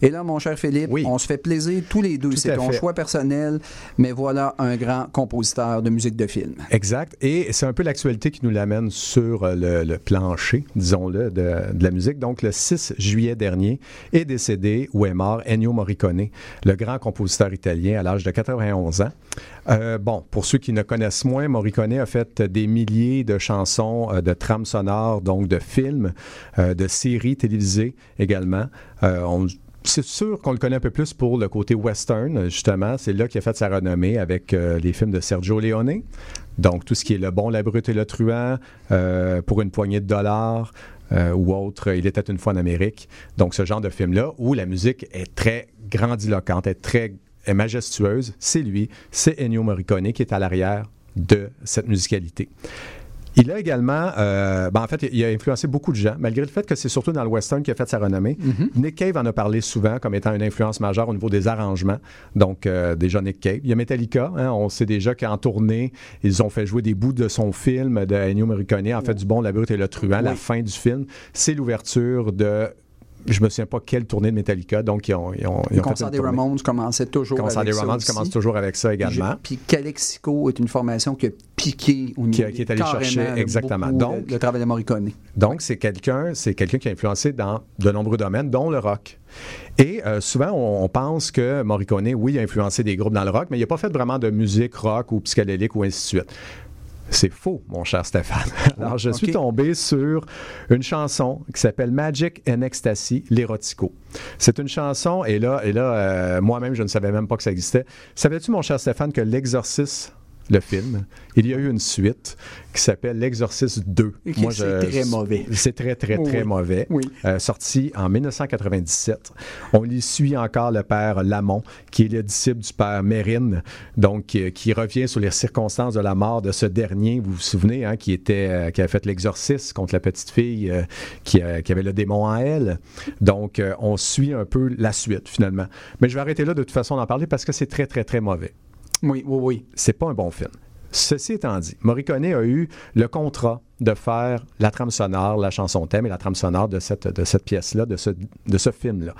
Et là, mon cher Philippe, Oui. on se fait plaisir tous les deux. C'est ton fait. choix personnel, mais voilà un grand compositeur de musique de film. Exact. Et c'est un peu l'actualité qui nous l'amène sur euh, le, le plancher, disons-le, de, de la musique. Donc, le 6 juillet dernier est décédé ou est mort Ennio Morricone, le grand compositeur italien à l'âge de 91 ans. Euh, bon, pour ceux qui ne connaissent moins, Morricone a fait des milliers de chansons, euh, de trames sonores, donc de films, euh, de séries télévisées également. Euh, on- c'est sûr qu'on le connaît un peu plus pour le côté western, justement. C'est là qu'il a fait sa renommée avec les films de Sergio Leone. Donc, tout ce qui est Le Bon, la Brute et le Truand, pour une poignée de dollars, ou autre, Il était une fois en Amérique. Donc, ce genre de film-là, où la musique est très grandiloquente, est très est majestueuse, c'est lui, c'est Ennio Morricone qui est à l'arrière de cette musicalité. Il a également, euh, ben en fait, il a influencé beaucoup de gens, malgré le fait que c'est surtout dans le western qu'il a fait sa renommée. Nick Cave en a parlé souvent comme étant une influence majeure au niveau des arrangements. Donc, euh, déjà Nick Cave. Il y a Metallica, hein, on sait déjà qu'en tournée, ils ont fait jouer des bouts de son film de Ennio Morricone, en fait, du bon, la brute et le truand. La fin du film, c'est l'ouverture de je me souviens pas quelle tournée de Metallica, donc ils ont, ils ont, ils ont concert des. Ramones commençait toujours concert avec des ça Ramones aussi. commence toujours avec ça également. Puis Calexico est une formation qui a piqué au niveau Qui qui est allé chercher, exactement. Donc- le, le travail de Morricone. Donc, c'est quelqu'un, c'est quelqu'un qui a influencé dans de nombreux domaines, dont le rock. Et euh, souvent, on, on pense que Morricone, oui, a influencé des groupes dans le rock, mais il n'a pas fait vraiment de musique rock ou psychédélique ou ainsi de suite. C'est faux, mon cher Stéphane. Alors, je suis tombé sur une chanson qui s'appelle Magic and Ecstasy, l'Erotico. C'est une chanson, et là, et là euh, moi-même, je ne savais même pas que ça existait. Savais-tu, mon cher Stéphane, que L'Exorciste, le film, il y a eu une suite qui s'appelle L'Exorciste 2. Et que c'est très mauvais. C'est très, très, très Oui. mauvais. Oui. Euh, sorti en 1997. On y suit encore le père Lamont, qui est le disciple du père Mérine, donc qui, qui revient sur les circonstances de la mort de ce dernier. Vous vous souvenez, hein, qui était, euh, qui avait fait l'exorcisme contre la petite fille euh, qui, qui avait le démon en elle. Donc, on suit un peu la suite finalement. Mais je vais arrêter là de toute façon d'en parler parce que c'est très, très, très mauvais Oui, oui, oui. c'est pas un bon film. Ceci étant dit, Morricone a eu le contrat de faire la trame sonore, la chanson thème et la trame sonore de cette, de cette pièce-là, de ce, de ce film-là.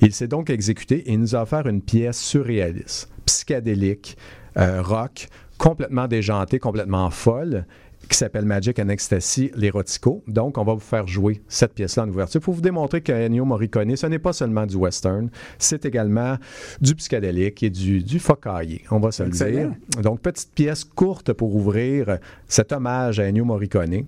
Il s'est donc exécuté et il nous a offert une pièce surréaliste, psychédélique, euh, rock, complètement déjantée, complètement folle, qui s'appelle Magic and Ecstasy, l'Erotico. Donc, on va vous faire jouer cette pièce-là en ouverture pour vous démontrer qu'Ennio Morricone, ce n'est pas seulement du western, c'est également du psychédélique et du, du focaillé, on va se le dire. Donc, petite pièce courte pour ouvrir cet hommage à Ennio Morricone.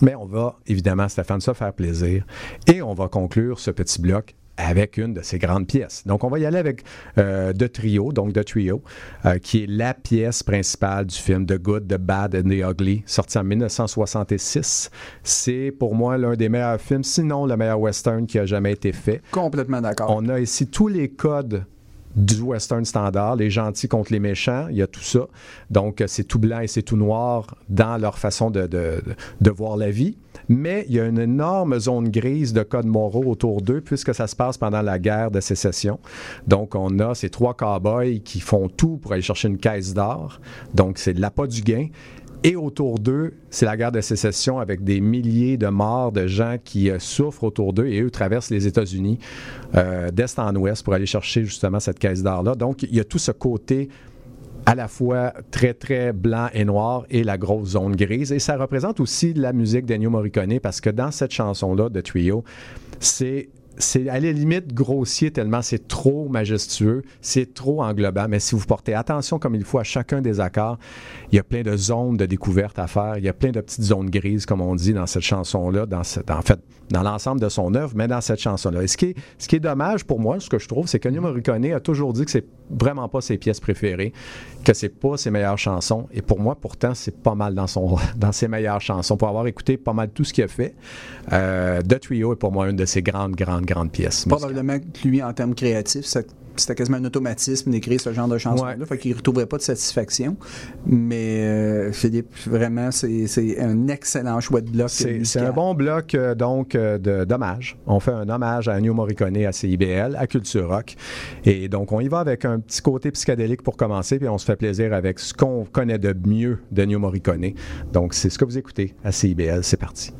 Mais on va évidemment, Stéphane, se faire plaisir et on va conclure ce petit bloc avec une de ses grandes pièces. Donc, on va y aller avec euh, The Trio, donc The Trio, euh, qui est la pièce principale du film The Good, The Bad and The Ugly, sorti en 1966. C'est pour moi l'un des meilleurs films, sinon le meilleur western qui a jamais été fait. Complètement d'accord. On a ici tous les codes du western standard, les gentils contre les méchants, il y a tout ça. Donc, c'est tout blanc et c'est tout noir dans leur façon de, de- de voir la vie. Mais il y a une énorme zone grise de codes moraux autour d'eux, puisque ça se passe pendant la guerre de sécession. Donc, on a ces trois cow-boys qui font tout pour aller chercher une caisse d'or. Donc, c'est l'appât du gain. Et autour d'eux, c'est la guerre de sécession avec des milliers de morts, de gens qui euh, souffrent autour d'eux et eux traversent les États-Unis euh, d'est en ouest pour aller chercher justement cette caisse d'or-là. Donc, il y a tout ce côté à la fois très, très blanc et noir et la grosse zone grise. Et ça représente aussi la musique d'Ennio Morricone parce que dans cette chanson-là de Trio, c'est c'est à la limite grossier tellement c'est trop majestueux, c'est trop englobant. Mais si vous portez attention comme il faut à chacun des accords, il y a plein de zones de découverte à faire. Il y a plein de petites zones grises, comme on dit dans cette chanson-là, dans cette, en fait, dans l'ensemble de son œuvre, mais dans cette chanson-là. Et ce qui est, ce qui est dommage pour moi, ce que je trouve, c'est que Morricone a toujours dit que c'est vraiment pas ses pièces préférées, que c'est pas ses meilleures chansons. Et pour moi, pourtant, c'est pas mal dans, son, dans ses meilleures chansons. Pour avoir écouté pas mal tout ce qu'il a fait, euh, The Trio est pour moi une de ses grandes, grandes, grandes pièces. Probablement que lui, en termes créatifs, cette c'était quasiment un automatisme d'écrire ce genre de chanson-là. Ouais. Fait qu'il ne retrouverait pas de satisfaction. Mais euh, Philippe, vraiment, c'est un excellent choix de bloc. C'est un bon bloc euh, donc euh, de- d'hommage. On fait un hommage à Ennio Morricone à CIBL, à Culture Rock. Et donc, on y va avec un petit côté psychédélique pour commencer, puis on se fait plaisir avec ce qu'on connaît de mieux d'Ennio Morricone. Donc, c'est ce que vous écoutez à CIBL. C'est parti.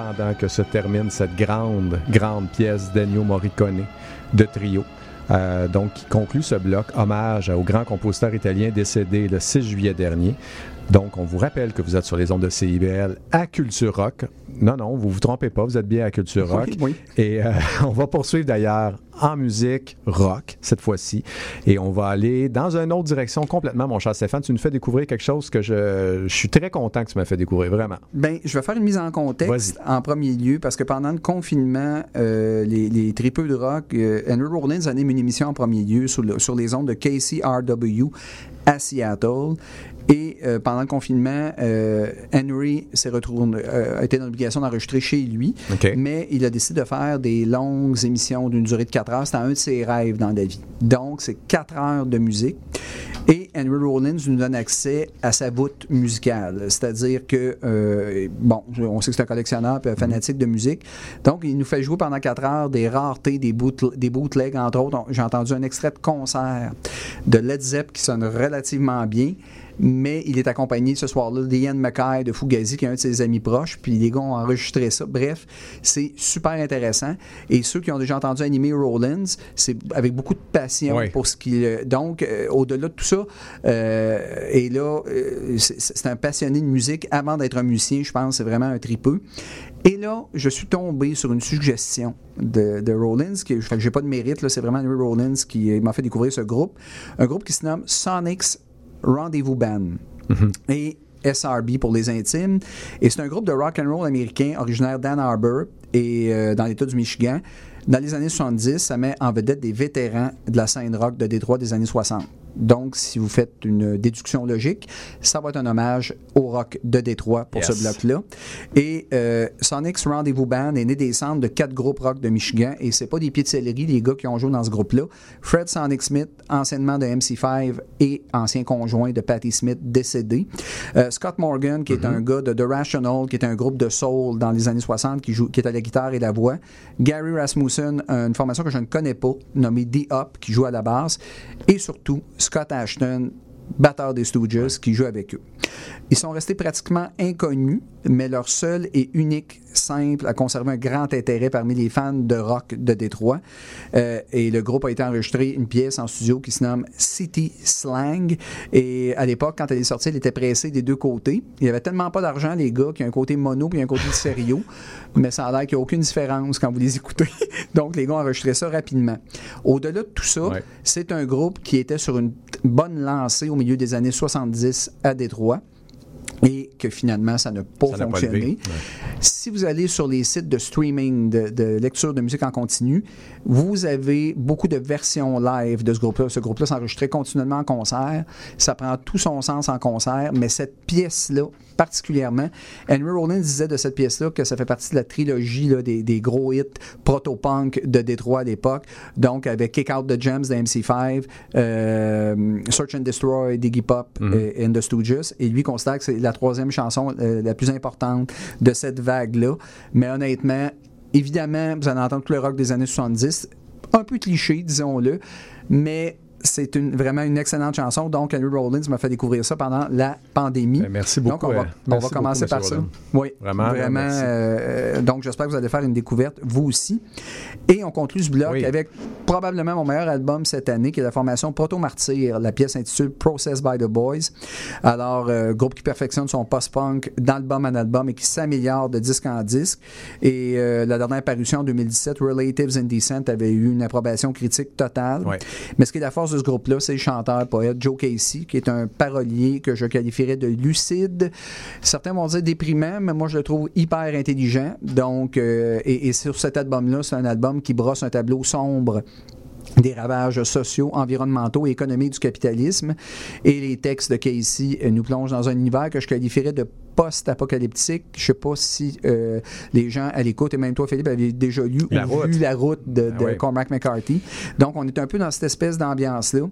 Pendant que se termine cette grande, grande pièce d'Ennio Morricone de trio, euh, donc qui conclut ce bloc, hommage au grand compositeur italien décédé le 6 juillet dernier. Donc, on vous rappelle que vous êtes sur les ondes de CIBL à Culture Rock. Non, non, vous vous trompez pas, vous êtes bien à Culture Rock. Oui, oui. Et euh, on va poursuivre d'ailleurs en musique rock cette fois-ci. Et on va aller dans une autre direction complètement, mon cher Stéphane. Tu nous fais découvrir quelque chose que je, je suis très content que tu m'as fait découvrir, vraiment. Ben, je vais faire une mise en contexte en premier lieu parce que pendant le confinement, euh, les, les tripeux de rock, euh, Henry Rollins anime une émission en premier lieu sur, le- sur les ondes de KCRW à Seattle. Et euh, pendant le confinement, euh, Henry s'est euh, a été dans l'obligation d'enregistrer chez lui, mais il a décidé de faire des longues émissions d'une durée de 4 heures. C'était un de ses rêves dans la vie. Donc, c'est 4 heures de musique. Et Henry Rollins nous donne accès à sa voûte musicale. C'est-à-dire que, bon, on sait que c'est un collectionneur puis un fanatique de musique. Donc, il nous fait jouer pendant 4 heures des raretés, des, bootl- des bootlegs, entre autres. J'ai entendu un extrait de concert de Led Zepp qui sonne relativement bien. Mais il est accompagné ce soir-là d'Ian Mackay de Fugazi, qui est un de ses amis proches. Puis les gars ont enregistré ça. Bref, c'est super intéressant. Et ceux qui ont déjà entendu animer Rollins, c'est avec beaucoup de passion pour ce qu'il. Donc, euh, au-delà de tout ça, euh, et là, euh, c'est un passionné de musique. Avant d'être un musicien, je pense, c'est vraiment un tripeux. Et là, je suis tombé sur une suggestion de, de Rollins, que j'ai pas de mérite, là, c'est vraiment Henry Rollins qui m'a fait découvrir ce groupe. Un groupe qui se nomme Sonics Rendezvous Band. Et SRB pour les intimes. Et c'est un groupe de rock and roll américain originaire d'Ann Arbor et euh, dans l'État du Michigan. Dans les années 70, ça met en vedette des vétérans de la scène rock de Détroit des années 60. Donc, si vous faites une déduction logique, ça va être un hommage au rock de Détroit pour Yes. ce bloc-là. Et euh, Sonic's Rendezvous Band est né des centres de quatre groupes rock de Michigan et c'est pas des pieds de céleri, les gars qui ont joué dans ce groupe-là. Fred Sonic Smith, anciennement de MC5 et ancien conjoint de Patti Smith, décédé. Euh, Scott Morgan, qui est un gars de The Rational, qui est un groupe de soul dans les années 60, qui, joue, qui est à la guitare et la voix. Gary Rasmussen, une formation que je ne connais pas, nommée D-Up, qui joue à la basse. Et surtout, Scott Ashton, batteur des Stooges, qui joue avec eux. Ils sont restés pratiquement inconnus, mais leur seul et unique simple a conservé un grand intérêt parmi les fans de rock de Détroit. Euh, et le groupe a été enregistré une pièce en studio qui se nomme City Slang. Et à l'époque, quand elle est sortie, elle était pressée des deux côtés. Il n'y avait tellement pas d'argent, les gars, qu'il y a un côté mono puis un côté stéréo. mais ça a l'air qu'il n'y a aucune différence quand vous les écoutez. Donc, les gars ont enregistré ça rapidement. Au-delà de tout ça, Ouais. c'est un groupe qui était sur une bonne lancée au milieu des années 70 à Détroit et que finalement, ça n'a pas Ça pas fonctionné. levé. Si vous allez sur les sites de streaming, de, de lecture de musique en continu, vous avez beaucoup de versions live de ce groupe-là. Ce groupe-là s'enregistrait continuellement en concert. Ça prend tout son sens en concert, mais cette pièce-là, particulièrement, Henry Rollins disait de cette pièce-là que ça fait partie de la trilogie là, des, des gros hits proto-punk de Détroit à l'époque. Donc, avec Kick Out the Gems de MC5, euh, Search and Destroy d'Iggy Pop et and the Stooges. Et lui considère que c'est la troisième chanson euh, la plus importante de cette vague-là. Mais honnêtement, évidemment, vous allez entendre tout le rock des années 70. Un peu cliché, disons-le, mais c'est une, vraiment une excellente chanson. Donc, Henry Rollins m'a fait découvrir ça pendant la pandémie. Ben, merci beaucoup, Donc, on va, euh, on merci va commencer beaucoup, par ça. Oui, Vraiment, Vraiment. euh, donc, j'espère que vous allez faire une découverte, vous aussi. Et on conclut ce bloc Oui. avec probablement mon meilleur album cette année, qui est la formation Proto Martyr. La pièce intitulée Process by the Boys. Alors, euh, groupe qui perfectionne son post-punk d'album en album et qui s'améliore de disque en disque. Et euh, la dernière parution en 2017, Relatives Indecent, avait eu une approbation critique totale. Ouais. Mais ce qui est la force de ce groupe-là, c'est le chanteur, poète Joe Casey, qui est un parolier que je qualifierais de lucide. Certains vont dire déprimant, mais moi je le trouve hyper intelligent. Donc, euh, et, et sur cet album-là, c'est un album qui brosse un tableau sombre des ravages sociaux, environnementaux et économiques du capitalisme. Et les textes de Casey nous plongent dans un univers que je qualifierais de post-apocalyptique. Je sais pas si euh, les gens à l'écoute, et même toi, Philippe, avaient déjà lu La ou route. vu La route de, Ah de ouais. Cormac McCarthy. Donc, on est un peu dans cette espèce d'ambiance-là.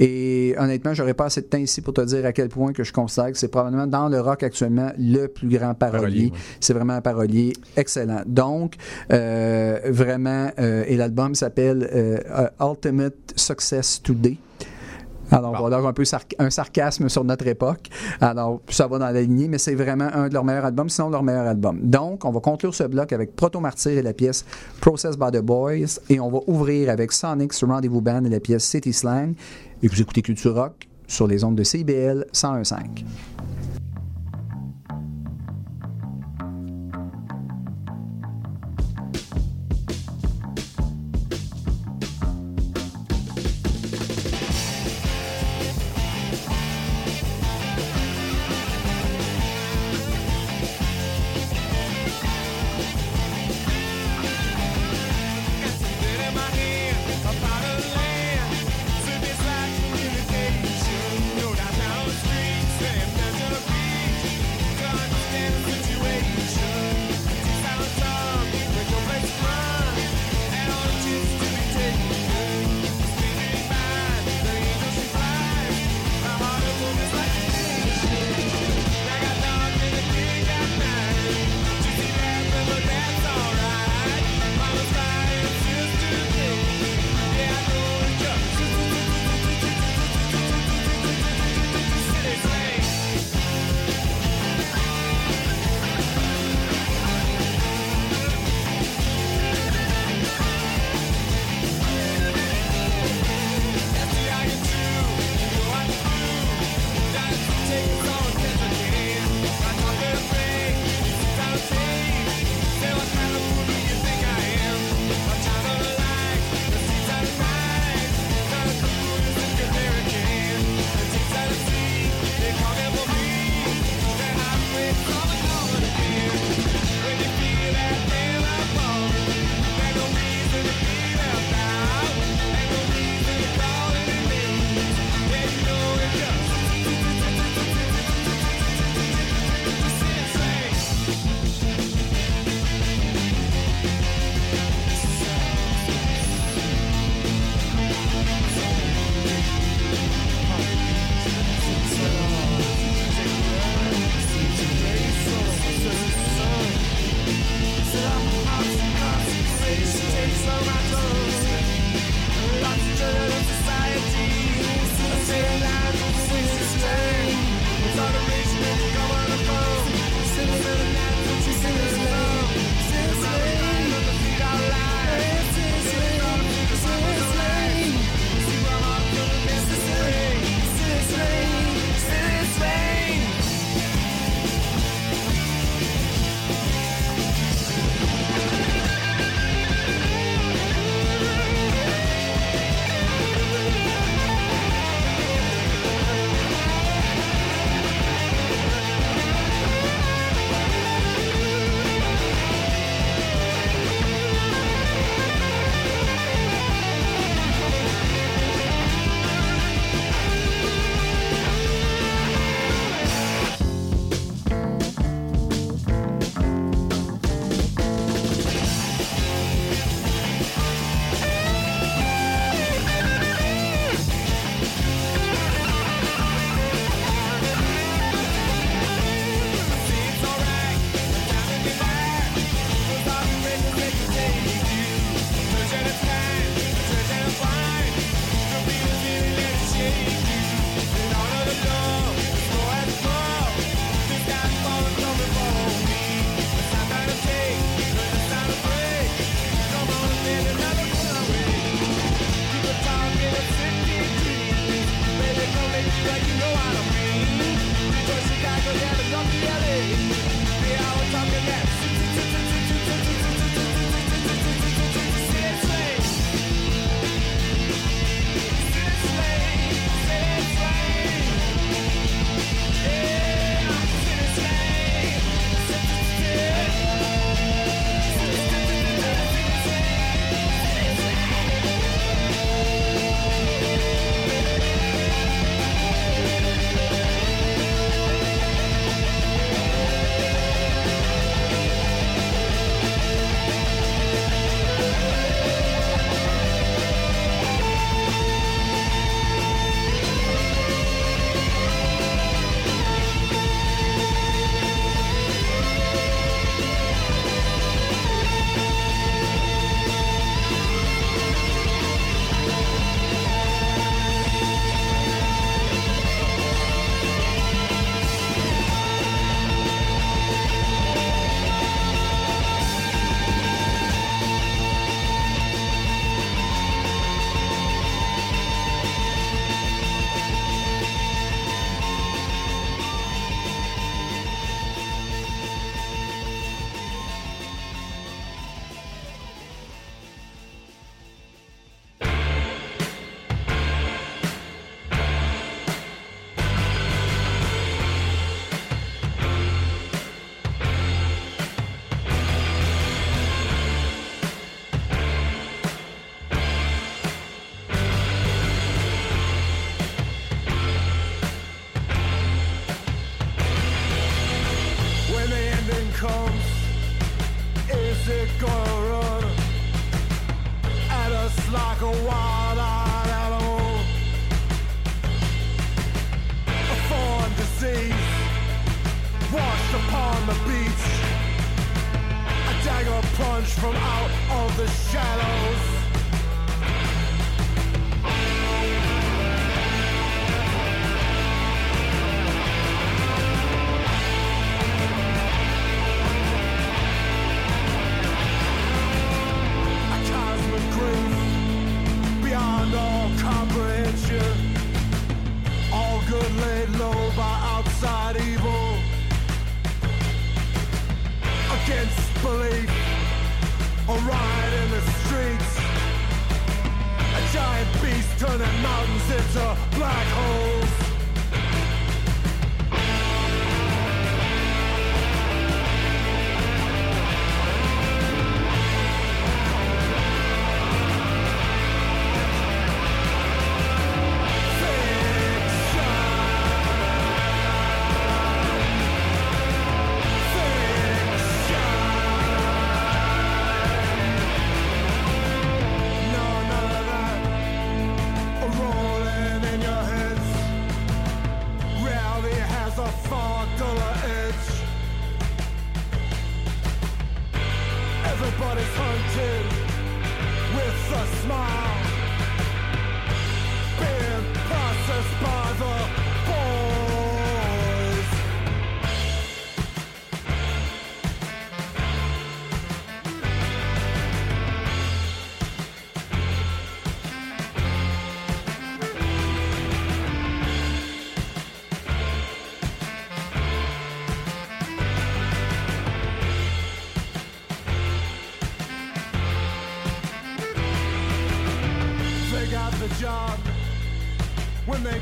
Et honnêtement, j'aurais pas assez de temps ici pour te dire à quel point que je considère que c'est probablement dans le rock actuellement le plus grand parolier. C'est vraiment un parolier excellent. Donc, euh, vraiment, euh, et l'album s'appelle Ultimate Success Today. Alors, Bon. on va avoir un peu sarc- un sarcasme sur notre époque. Alors, ça va dans la lignée, mais c'est vraiment un de leurs meilleurs albums, sinon leur meilleur album. Donc, on va conclure ce bloc avec Proto Martyr et la pièce Process by the Boys, et on va ouvrir avec Sonic's Rendezvous Band et la pièce City Slang. Et vous écoutez Culture Rock sur les ondes de CIBL 101.5.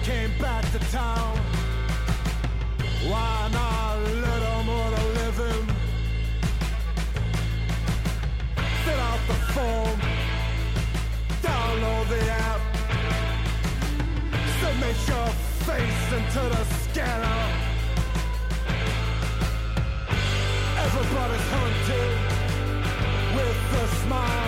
came back to town. Why not let them all live in? Fill out the form, download the app, submit your face into the scanner. Everybody's hunted with a smile.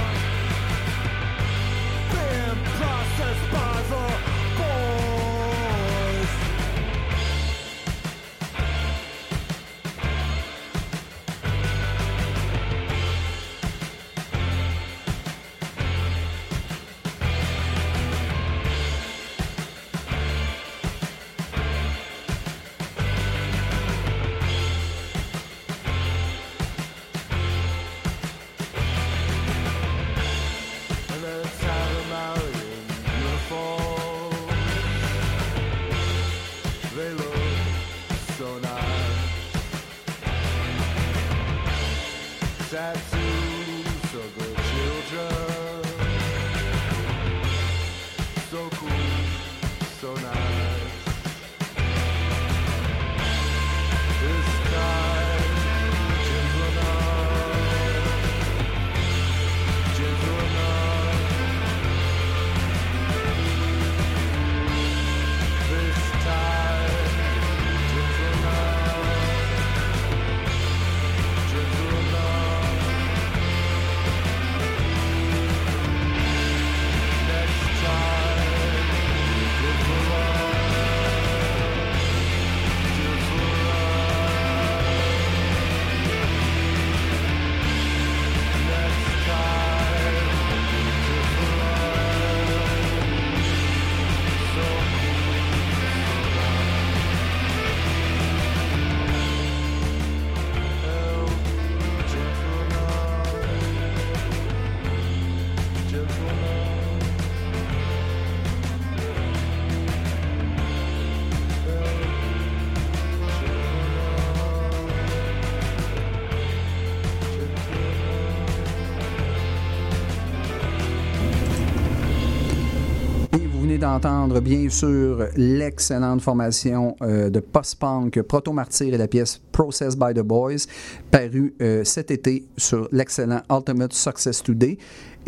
Venez d'entendre, bien sûr, l'excellente formation euh, de post-punk Proto Martyr et la pièce Process by the Boys, parue euh, cet été sur l'excellent Ultimate Success Today.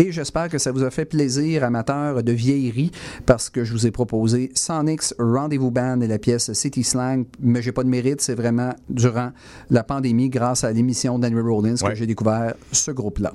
Et j'espère que ça vous a fait plaisir, amateurs de vieillerie, parce que je vous ai proposé Sonic's Rendezvous Band et la pièce City Slang, mais j'ai pas de mérite, c'est vraiment durant la pandémie, grâce à l'émission d'Henry Rollins, Ouais. que j'ai découvert ce groupe-là.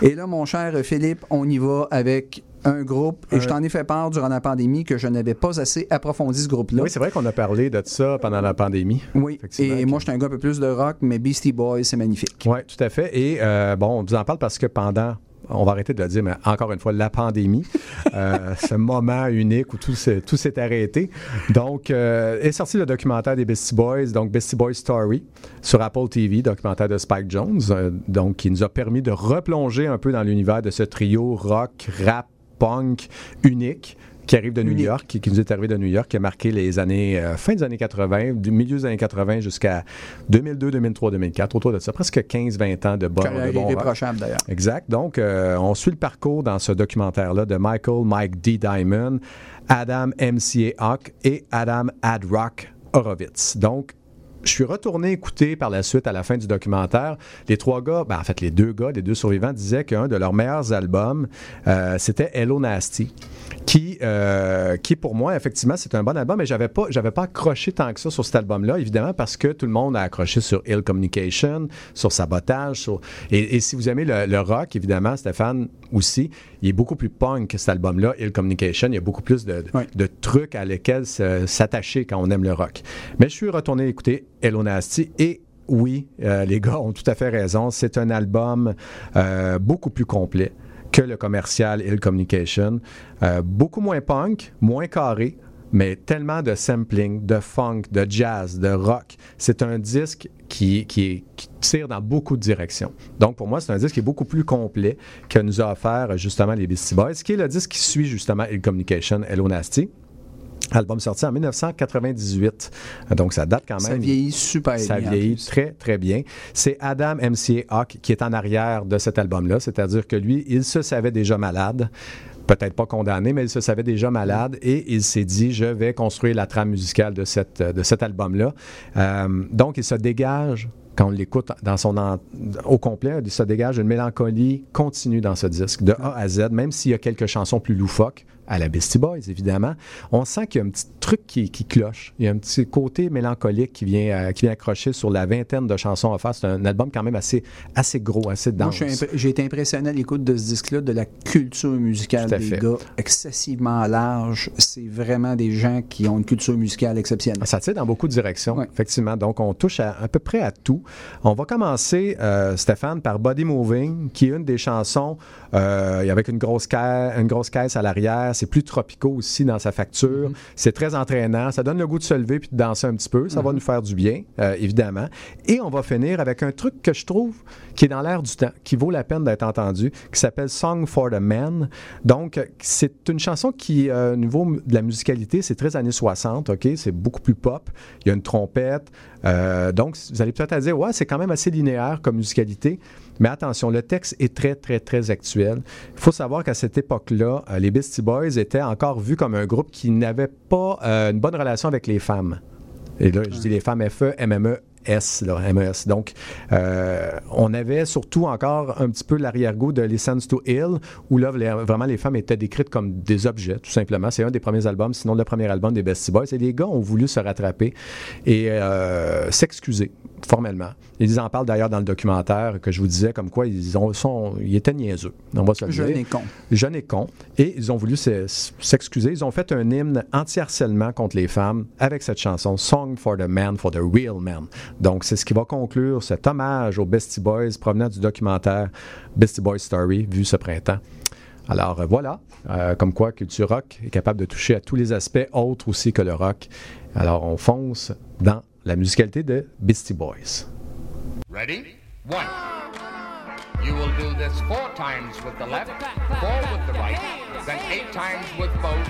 Et là, mon cher Philippe, on y va avec un groupe, et je t'en ai fait part durant la pandémie que je n'avais pas assez approfondi ce groupe-là. Oui, c'est vrai qu'on a parlé de ça pendant la pandémie. Oui, Effectivement. et moi, je suis un gars un peu plus de rock, mais Beastie Boys, c'est magnifique. Oui, tout à fait. Et euh, bon, on vous en parle parce que pendant, on va arrêter de le dire, mais encore une fois, la pandémie, euh, ce moment unique où tout s'est, tout s'est arrêté. Donc, euh, est sorti le documentaire des Beastie Boys, donc Beastie Boys Story, sur Apple TV, documentaire de Spike Jones, euh, donc qui nous a permis de replonger un peu dans l'univers de ce trio rock, rap, punk unique qui arrive de New Unique. York, qui, qui nous est arrivé de New York, qui a marqué les années, euh, fin des années 80, du milieu des années 80 jusqu'à 2002, 2003, 2004, autour de ça, presque 15-20 ans de bon, de bon d'ailleurs. Exact. Donc, euh, on suit le parcours dans ce documentaire-là de Michael Mike D. Diamond, Adam MCA Hawk et Adam Adrock Horowitz. Donc, je suis retourné écouter par la suite, à la fin du documentaire, les trois gars, ben, en fait, les deux gars, les deux survivants, disaient qu'un de leurs meilleurs albums, euh, c'était Hello Nasty, qui, euh, qui pour moi, effectivement, c'est un bon album, mais j'avais pas, j'avais pas accroché tant que ça sur cet album-là, évidemment, parce que tout le monde a accroché sur Ill Communication, sur Sabotage, sur... Et, et si vous aimez le, le rock, évidemment, Stéphane aussi, il est beaucoup plus punk que cet album-là, Ill Communication. Il y a beaucoup plus de, de- Oui. de trucs à lesquels s'attacher quand on aime le rock. Mais je suis retourné écouter Hello Nasty et oui, euh, les gars ont tout à fait raison. C'est un album euh, beaucoup plus complet que le commercial Ill Communication. Euh, beaucoup moins punk, moins carré, mais tellement de sampling, de funk, de jazz, de rock. C'est un disque qui, qui, tire dans beaucoup de directions. Donc, pour moi, c'est un disque qui est beaucoup plus complet que nous a offert justement les Beastie Boys, qui est le disque qui suit justement Ill Communication, Hello Nasty. Album sorti en 1998. Donc, ça date quand même. Ça vieillit super Ça bien. vieillit très, très bien. C'est Adam MCA Hawk qui est en arrière de cet album-là, c'est-à-dire que lui, il se savait déjà malade. Peut-être pas condamné, mais il se savait déjà malade et il s'est dit je vais construire la trame musicale de, cette, de cet album-là. Euh, donc, il se dégage, quand on l'écoute dans son en- au complet, il se dégage une mélancolie continue dans ce disque, de A à Z, même s'il y a quelques chansons plus loufoques, à la Beastie Boys, évidemment. On sent qu'il y a un petit truc qui, qui cloche. Il y a un petit côté mélancolique qui vient, euh, qui vient accrocher sur la vingtaine de chansons à faire. C'est un album quand même assez, assez gros, assez Moi, dense. impré- j'ai été impressionné à l'écoute de ce disque-là, de la culture musicale des fait. gars, excessivement large. C'est vraiment des gens qui ont une culture musicale exceptionnelle. Ça tire dans beaucoup de directions, Ouais. effectivement. Donc, on touche à, à peu près à tout. On va commencer, euh, Stéphane, par Body Moving, qui est une des chansons euh, avec une grosse, caisse, une grosse caisse à l'arrière. C'est plus tropicaux aussi dans sa facture. C'est très entraînant. Ça donne le goût de se lever puis de danser un petit peu. Ça va nous faire du bien, euh, évidemment. Et on va finir avec un truc que je trouve qui est dans l'air du temps, qui vaut la peine d'être entendu, qui s'appelle Song for the Men. Donc, c'est une chanson qui, euh, au niveau de la musicalité, c'est très années 60, OK? C'est beaucoup plus pop. Il y a une trompette. Euh, donc, vous allez peut-être dire, ouais, c'est quand même assez linéaire comme musicalité. Mais attention, le texte est très, très, très actuel. Il faut savoir qu'à cette époque-là, euh, les Beastie Boys étaient encore vus comme un groupe qui n'avait pas euh, une bonne relation avec les femmes. Et là, je dis les femmes FE, MME, S, là, MES. Donc, euh, on avait surtout encore un petit peu l'arrière-goût de Listen to Ill, où là, vraiment, les femmes étaient décrites comme des objets, tout simplement. C'est un des premiers albums, sinon le premier album des Beastie Boys. Et les gars ont voulu se rattraper et euh, s'excuser formellement. Ils en parlent d'ailleurs dans le documentaire que je vous disais, comme quoi ils, ont, sont, ils étaient niaiseux. On va se le Je dire n'ai con. jeune et con, et ils ont voulu se- s'excuser. Ils ont fait un hymne anti-harcèlement contre les femmes avec cette chanson Song for the Man, for the Real Man. Donc, c'est ce qui va conclure cet hommage aux Beastie Boys provenant du documentaire Beastie Boys Story, vu ce printemps. Alors euh, voilà, euh, comme quoi Culture Rock est capable de toucher à tous les aspects autres aussi que le rock. Alors on fonce dans la musicalité de Beastie Boys. Ready? One. You will do this four times with the left, four with the right, then eight times with both,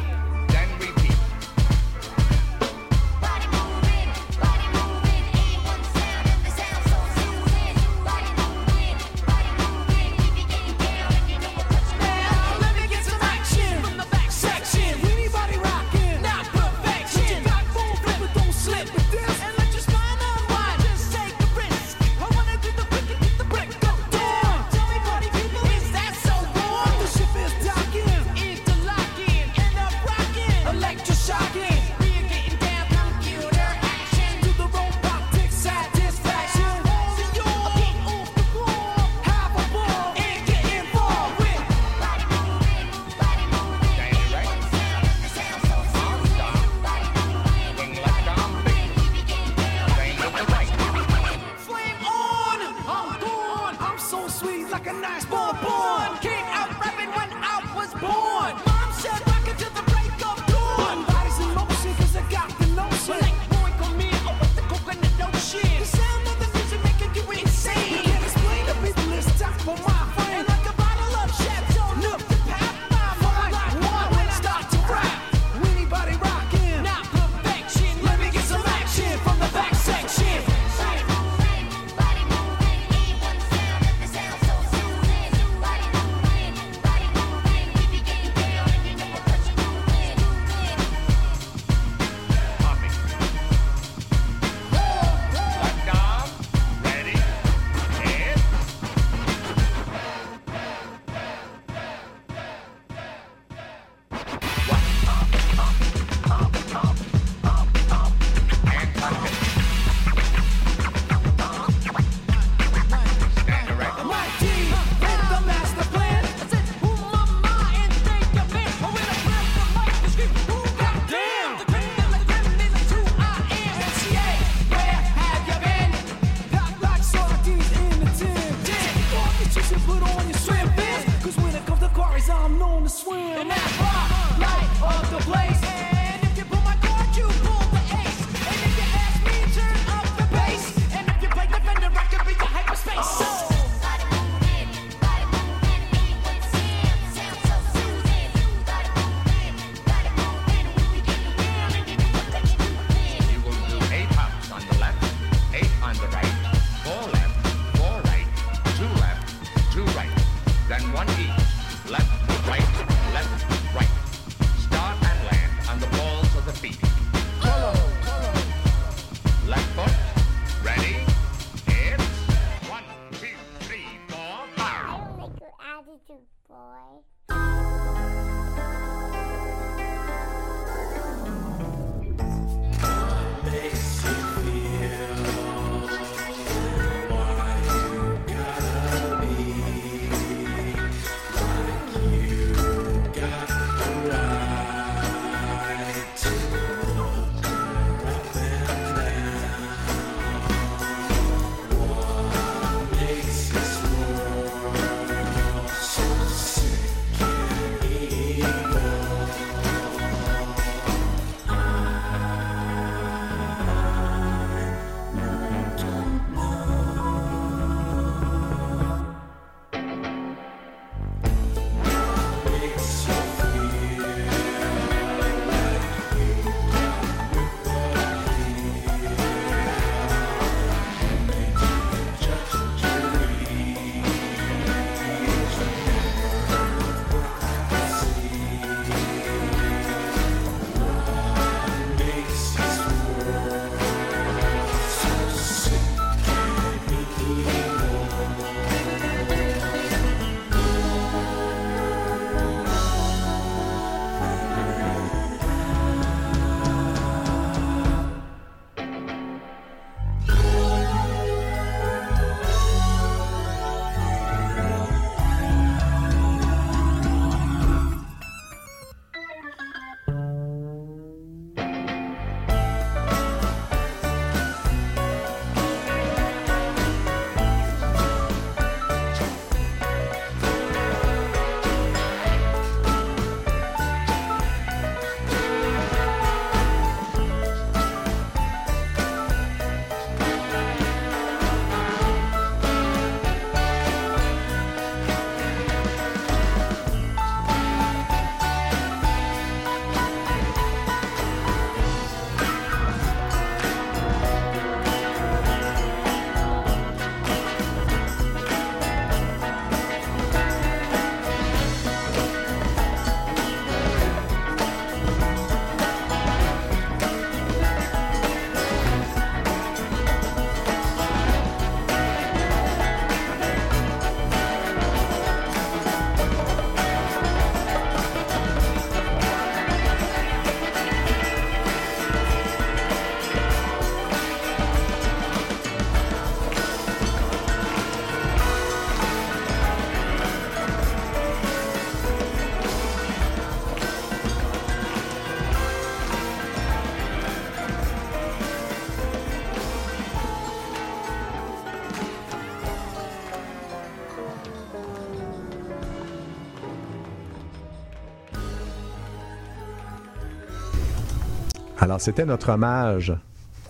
Alors, c'était notre hommage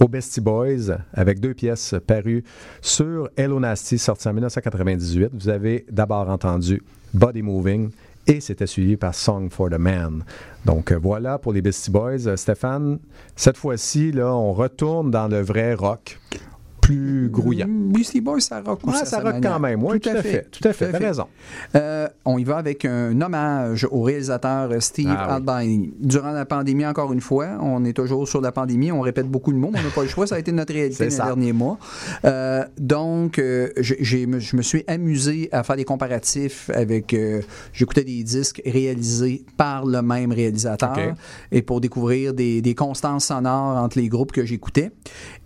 aux Bestie Boys avec deux pièces parues sur Hello Nasty, sorti en 1998. Vous avez d'abord entendu Body Moving et c'était suivi par Song for the Man. Donc voilà pour les Bestie Boys. Euh, Stéphane, cette fois-ci, là, on retourne dans le vrai rock, plus grouillant. Mm, Beastie Boys, ça rock. Ouais, ça rock quand même. Oui, tout, à fait. Tout à fait. T'as raison. Euh, on y va avec un hommage au réalisateur euh, Steve Ah oui. Albini. Durant la pandémie, encore une fois, on est toujours sur la pandémie, on répète beaucoup de mots, mais on n'a pas le choix, ça a été notre réalité les ça. derniers mois. Euh, donc, euh, je me suis amusé à faire des comparatifs avec. J'écoutais des disques réalisés par le même réalisateur et pour découvrir des, des constances sonores entre les groupes que j'écoutais.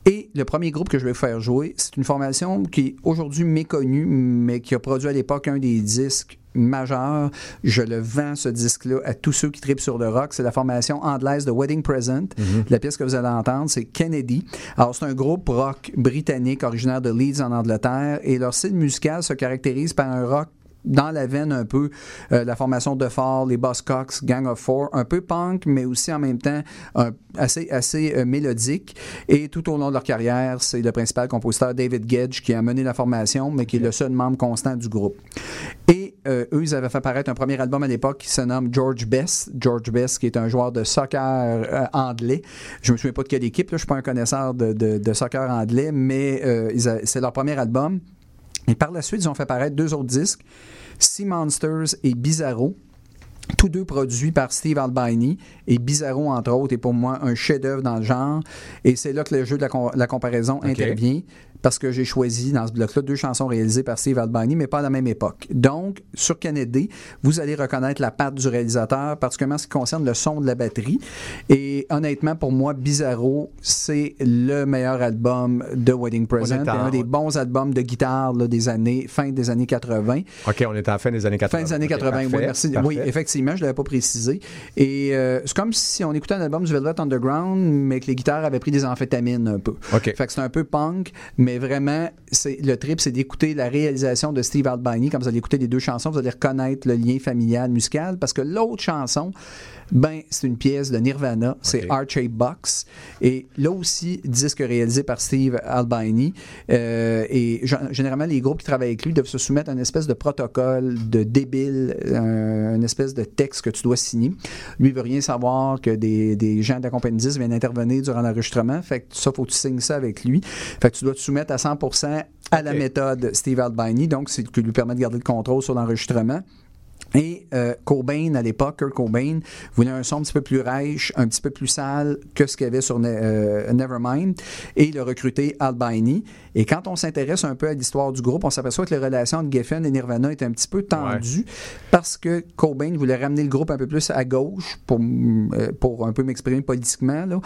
Et le premier groupe que je vais vous faire jouer, c'est une formation qui est aujourd'hui méconnue, mais qui a produit à l'époque un des disques majeurs. Je le vends, ce disque-là, à tous ceux qui tripent sur le rock. C'est la formation anglaise de Wedding Present. La pièce que vous allez entendre, c'est Kennedy. Alors, c'est un groupe rock britannique originaire de Leeds en Angleterre et leur style musical se caractérise par un rock dans la veine un peu euh, la formation de Fall, les Buzzcocks, Gang of Four, un peu punk, mais aussi en même temps un- assez, assez euh, mélodique. Et tout au long de leur carrière, c'est le principal compositeur David Gedge qui a mené la formation, mais qui est le seul membre constant du groupe. Et euh, eux, ils avaient fait paraître un premier album à l'époque qui se nomme George Best. George Best, qui est un joueur de soccer anglais. Je me souviens pas de quelle équipe, là, je suis pas un connaisseur de, de- de soccer anglais, mais c'est leur premier album. Et par la suite, ils ont fait paraître deux autres disques, Sea Monsters et Bizarro. Tous deux produits par Steve Albini et Bizarro, entre autres, est pour moi un chef-d'œuvre dans le genre. Et c'est là que le jeu de la, com- la comparaison intervient parce que j'ai choisi dans ce bloc-là deux chansons réalisées par Steve Albini, mais pas à la même époque. Donc, sur Kennedy, vous allez reconnaître la patte du réalisateur, particulièrement en ce qui concerne le son de la batterie. Et honnêtement, pour moi, Bizarro, c'est le meilleur album de Wedding Present. un des bons albums de guitare là, des années, fin des années 80. OK, on est en fin des années 80. Fin des années OK, 80, oui, merci. parfait. Oui, effectivement, je ne l'avais pas précisé. Et euh, c'est comme si on écoutait un album du Velvet Underground, mais que les guitares avaient pris des amphétamines un peu. OK. Fait que c'est un peu punk, mais vraiment, c'est le trip, c'est d'écouter la réalisation de Steve Albini. Quand vous allez écouter les deux chansons, vous allez reconnaître le lien familial, musical, parce que l'autre chanson, ben, c'est une pièce de Nirvana, c'est OK. Archie Box. Et là aussi, disque réalisé par Steve Albini. Euh, et généralement, les groupes qui travaillent avec lui doivent se soumettre à une espèce de protocole de débile, un- une espèce de texte que tu dois signer. Lui, il veut rien savoir que des, des gens de la compagnie 10 viennent intervenir durant l'enregistrement. Fait que ça, faut que tu signes ça avec lui. Fait que tu dois te soumettre à 100% à la méthode Steve Albini. Donc, c'est ce qui lui permet de garder le contrôle sur l'enregistrement. Et euh, Cobain, à l'époque, Kurt Cobain, voulait un son un petit peu plus rêche, un petit peu plus sale que ce qu'il y avait sur Ne- euh, Nevermind. Et il a recruté Albini. Et quand on s'intéresse un peu à l'histoire du groupe, on s'aperçoit que les relations entre Geffen et Nirvana étaient un petit peu tendues parce que Cobain voulait ramener le groupe un peu plus à gauche pour, euh, pour un peu m'exprimer politiquement. Là.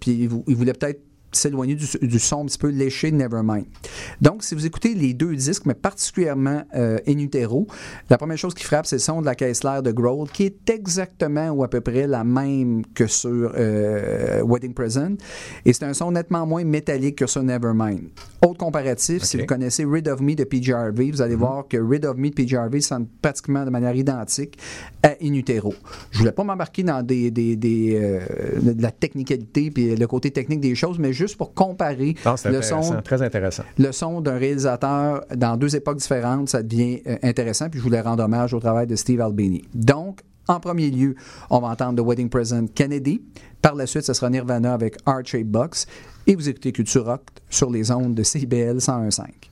Puis il voulait peut-être s'éloigner du, du son un petit peu léché de Nevermind. Donc, si vous écoutez les deux disques, mais particulièrement euh, In Utero, la première chose qui frappe, c'est le son de la caisse claire de Grohl, qui est exactement ou à peu près la même que sur euh, Wedding Present. Et c'est un son nettement moins métallique que sur Nevermind. Autre comparatif, si vous connaissez Rid of Me de PJ Harvey, vous allez voir que Rid of Me de PJ Harvey sonne pratiquement de manière identique à In Utero. Je voulais pas m'embarquer dans des, des, des, euh, de la technicalité puis le côté technique des choses, mais juste pour comparer Non, le son très intéressant. le son d'un réalisateur dans deux époques différentes, ça devient euh, intéressant. Puis je voulais rendre hommage au travail de Steve Albini. Donc, en premier lieu, on va entendre The Wedding Present Kennedy. Par la suite, ce sera Nirvana avec Shape Box. Et vous écoutez Culture Rock sur les ondes de CBL 101.5.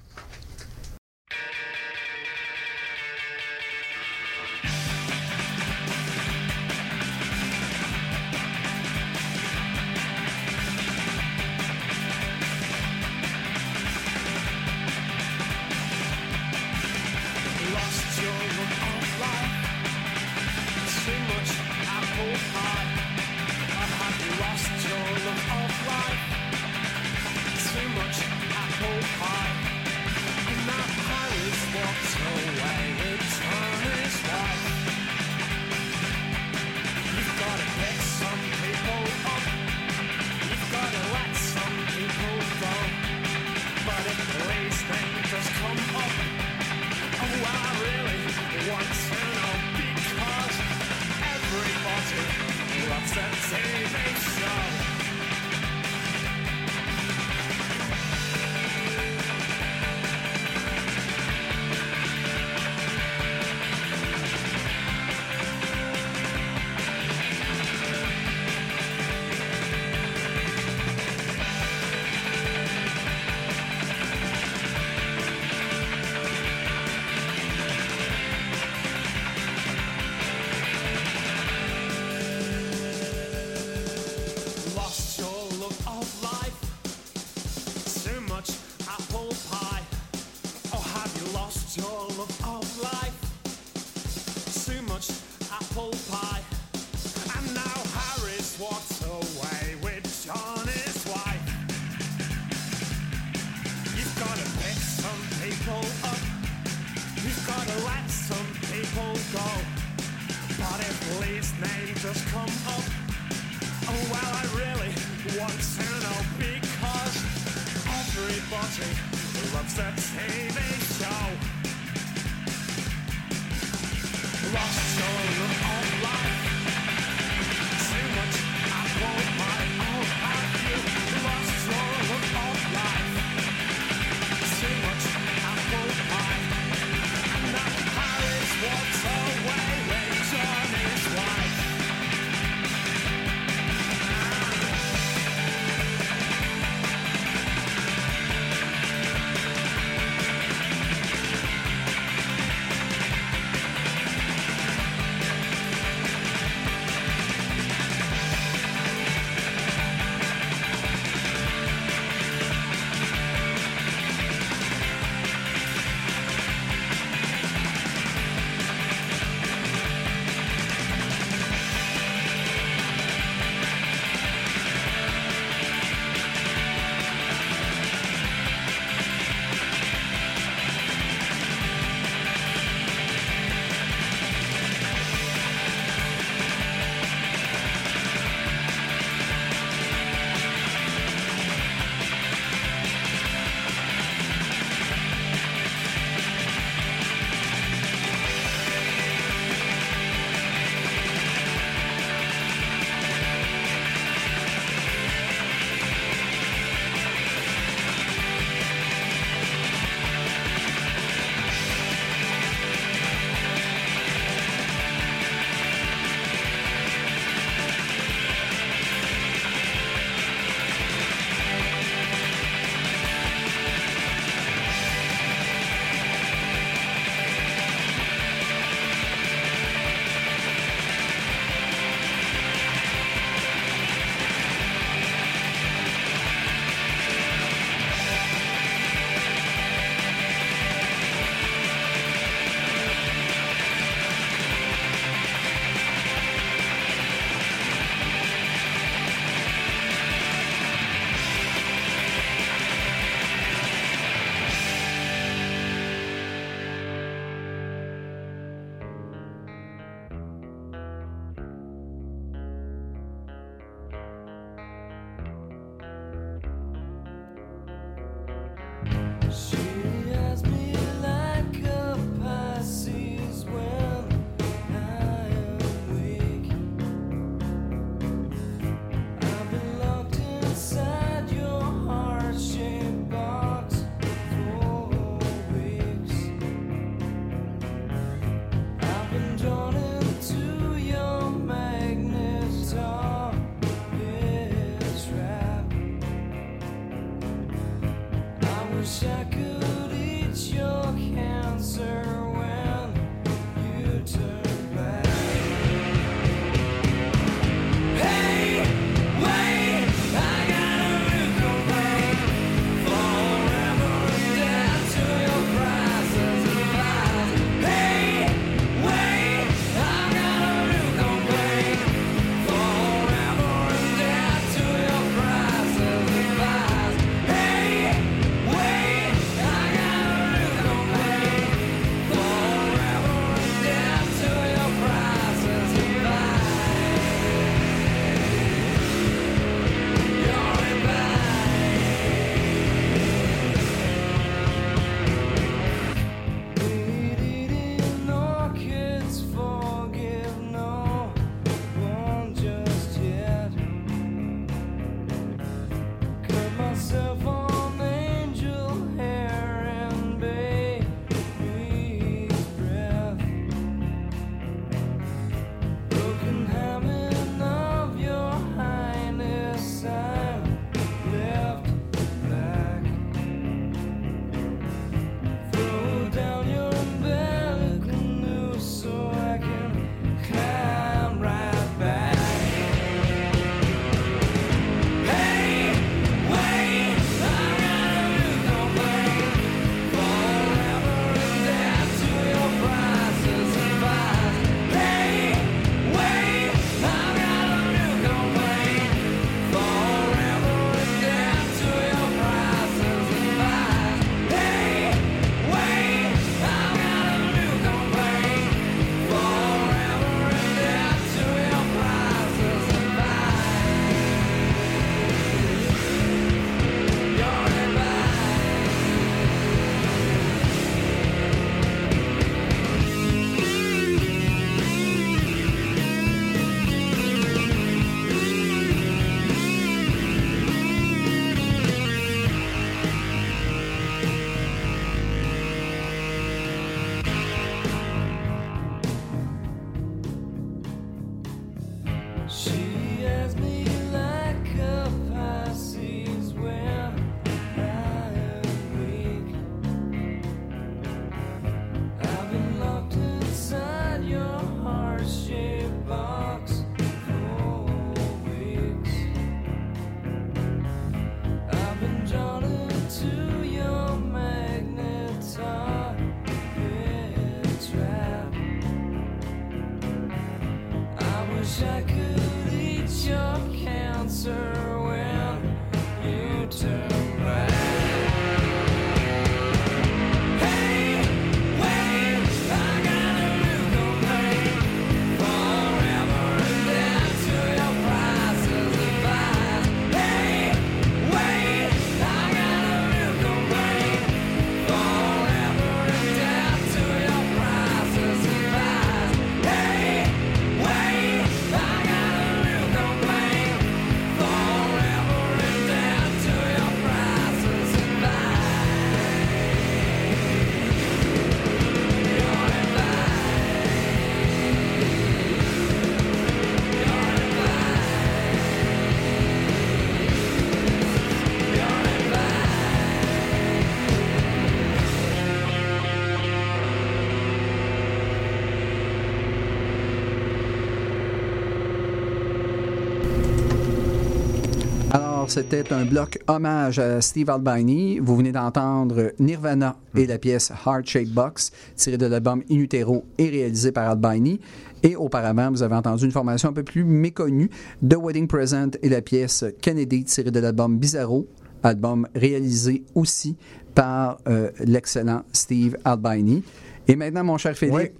c'était un bloc hommage à Steve Albini. Vous venez d'entendre Nirvana et la pièce Heart Shake Box, tirée de l'album In Utero et réalisée par Albini. Et auparavant, vous avez entendu une formation un peu plus méconnue, The Wedding Present et la pièce Kennedy, tirée de l'album Bizarro, album réalisé aussi par euh, l'excellent Steve Albini. Et maintenant, mon cher Philippe, Oui.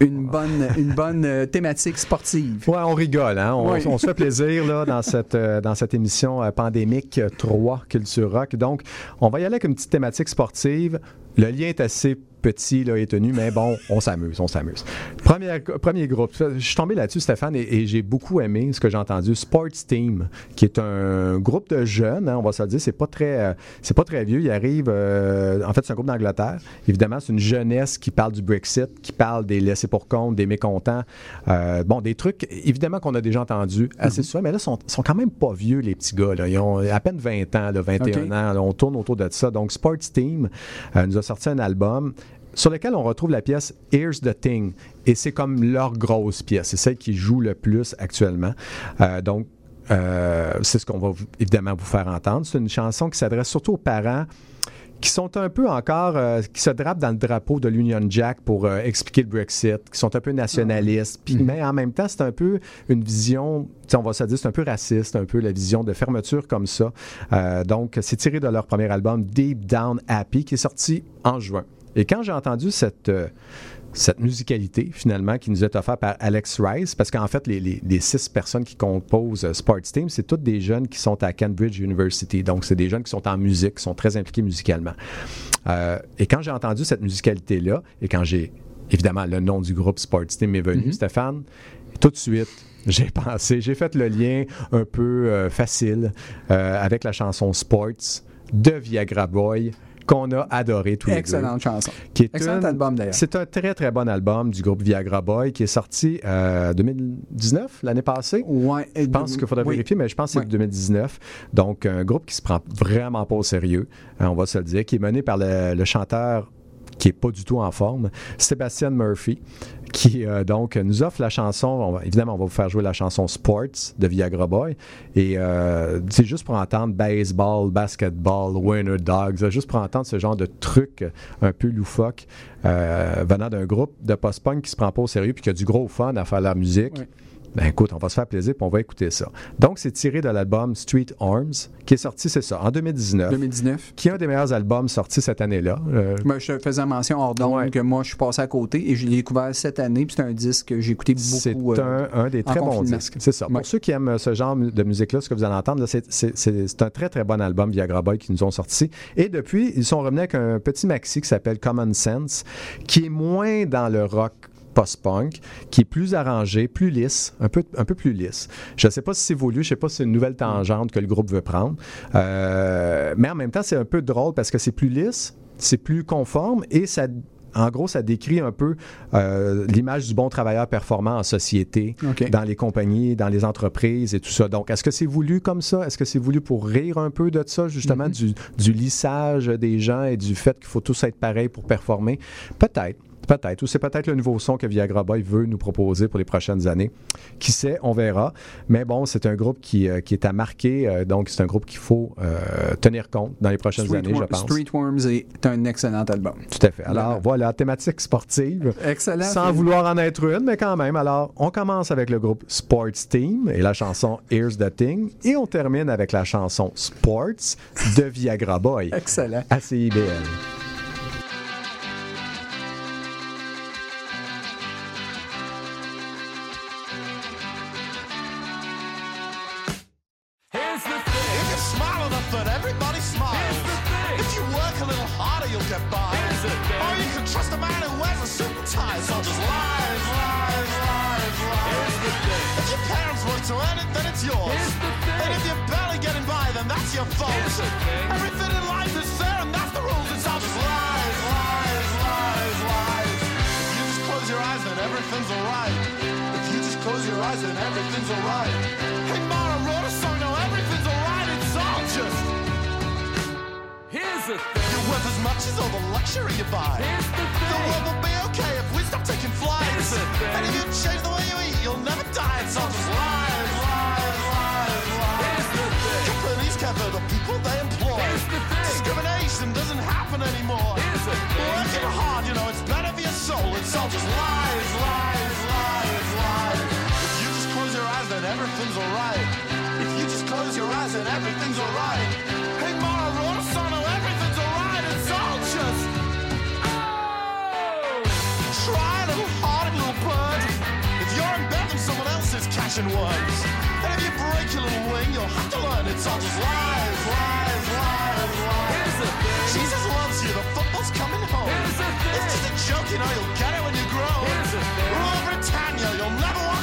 Une bonne, une bonne euh, thématique sportive. Ouais, on rigole, hein? On, Oui. on se fait plaisir là, dans, cette, euh, dans cette émission euh, pandémique euh, 3 Culture Rock. Donc, on va y aller avec une petite thématique sportive. Le lien est assez petit là, et tenu, mais bon, on s'amuse, on s'amuse. Premier, premier groupe, je suis tombé là-dessus, Stéphane, et, et j'ai beaucoup aimé ce que j'ai entendu. Sports Team, qui est un groupe de jeunes, hein, on va se le dire, c'est pas très, euh, c'est pas très vieux. Il arrive, euh, en fait, c'est un groupe d'Angleterre. Évidemment, c'est une jeunesse qui parle du Brexit, qui parle des laissés pour compte, des mécontents. Euh, bon, des trucs, évidemment, qu'on a déjà entendus assez souvent, mais là, ils sont, sont quand même pas vieux, les petits gars. Là. Ils ont à peine 20 ans, là, 21 Ok. ans. là. on tourne autour de ça. Donc, Sports Team nous a sorti un album sur lequel on retrouve la pièce Here's the Thing. Et c'est comme leur grosse pièce. C'est celle qui joue le plus actuellement. Euh, donc, euh, c'est ce qu'on va évidemment vous faire entendre. C'est une chanson qui s'adresse surtout aux parents qui sont un peu encore, euh, qui se drapent dans le drapeau de l'Union Jack pour euh, expliquer le Brexit, qui sont un peu nationalistes, puis, mais en même temps, c'est un peu une vision, on va se dire, c'est un peu raciste, un peu la vision de fermeture comme ça. Donc, c'est tiré de leur premier album, Deep Down Happy, qui est sorti en juin. Et quand j'ai entendu cette, euh, cette musicalité, finalement, qui nous est offerte par Alex Rice, parce qu'en fait, les, les- les six personnes qui composent euh, Sports Team, c'est toutes des jeunes qui sont à Cambridge University. Donc, c'est des jeunes qui sont en musique, qui sont très impliqués musicalement. Euh, et quand j'ai entendu cette musicalité-là, et quand j'ai, évidemment, le nom du groupe Sports Team est venu, Stéphane, tout de suite, j'ai pensé, j'ai fait le lien un peu euh, facile euh, avec la chanson Sports de Viagra Boy qu'on a adoré tous les deux. Excellente chanson. Qui est Excellent une- album, d'ailleurs. C'est un très très bon album du groupe Viagra Boy qui est sorti euh, 2019, l'année passée. Ouais, Je pense qu'il faudrait oui. vérifier, mais je pense que c'est Oui. 2019. Donc, un groupe qui se prend vraiment pas au sérieux, hein, on va se le dire, qui est mené par le, le chanteur qui est pas du tout en forme, Sébastien Murphy, qui euh, donc nous offre la chanson. évidemment, on va vous faire jouer la chanson Sports de Viagra Boy. Et euh, c'est juste pour entendre baseball, basketball, winner dogs, juste pour entendre ce genre de truc un peu loufoque euh, venant d'un groupe de post-punk qui se prend pas au sérieux puis qui a du gros fun à faire la musique. Ben écoute, on va se faire plaisir puis on va écouter ça. Donc, c'est tiré de l'album Street Arms, qui est sorti, c'est ça, en 2019, 2019. qui est un des meilleurs albums sortis cette année-là. Euh, Moi, je te faisais mention hors d'onde Ouais. que moi, je suis passé à côté et je l'ai découvert cette année. Puis c'est un disque que j'ai écouté c'est beaucoup. euh, un, un des très bons disques. C'est ça. Ouais. Pour ceux qui aiment ce genre de musique-là, ce que vous allez entendre, c'est- c'est c'est- c'est un très, très bon album Viagra Boy qui nous ont sorti. Et depuis, ils sont revenus avec un petit maxi qui s'appelle Common Sense, qui est moins dans le rock post-punk, qui est plus arrangé, plus lisse, un peu, un peu plus lisse. Je ne sais pas si c'est voulu, je ne sais pas si c'est une nouvelle tangente que le groupe veut prendre. Euh, mais en même temps, c'est un peu drôle parce que c'est plus lisse, c'est plus conforme et ça en gros, ça décrit un peu euh, l'image du bon travailleur performant en société, dans les compagnies, dans les entreprises et tout ça. Donc, est-ce que c'est voulu comme ça? Est-ce que c'est voulu pour rire un peu de ça, justement, Mhm. du, du lissage des gens et du fait qu'il faut tous être pareil pour performer? Peut-être. Peut-être. Ou c'est peut-être le nouveau son que Viagra Boy veut nous proposer pour les prochaines années. Qui sait, on verra. Mais bon, c'est un groupe qui, euh, est à marquer. Euh, donc, c'est un groupe qu'il faut euh, tenir compte dans les prochaines années, je pense. Streetworms est un excellent album. Tout à fait. Alors, voilà, thématique sportive. Excellent. Sans vouloir en être une, mais quand même. Alors, on commence avec le groupe Sports Team et la chanson Here's the Thing. Et on termine avec la chanson Sports de Viagra Boy. Excellent. À ancient ones. And if you break your little wing, you'll have to learn it's all just lies, lies, lies, lies. Here's the thing. Jesus loves you, the football's coming home. Here's the thing. It's just a joke, you know, you'll get it when you grow. Here's the thing. Rule Britannia, you'll never want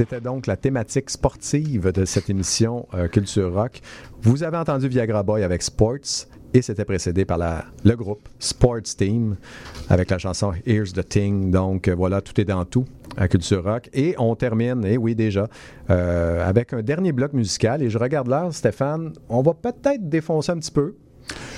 C'était donc la thématique sportive de cette émission euh, Culture Rock. Vous avez entendu Viagra Boy avec Sports et c'était précédé par la- le groupe Sports Team avec la chanson Here's the Thing. Donc euh, voilà, tout est dans tout à Culture Rock. Et on termine, et oui déjà, euh, avec un dernier bloc musical. Et je regarde l'heure, Stéphane, on va peut-être défoncer un petit peu.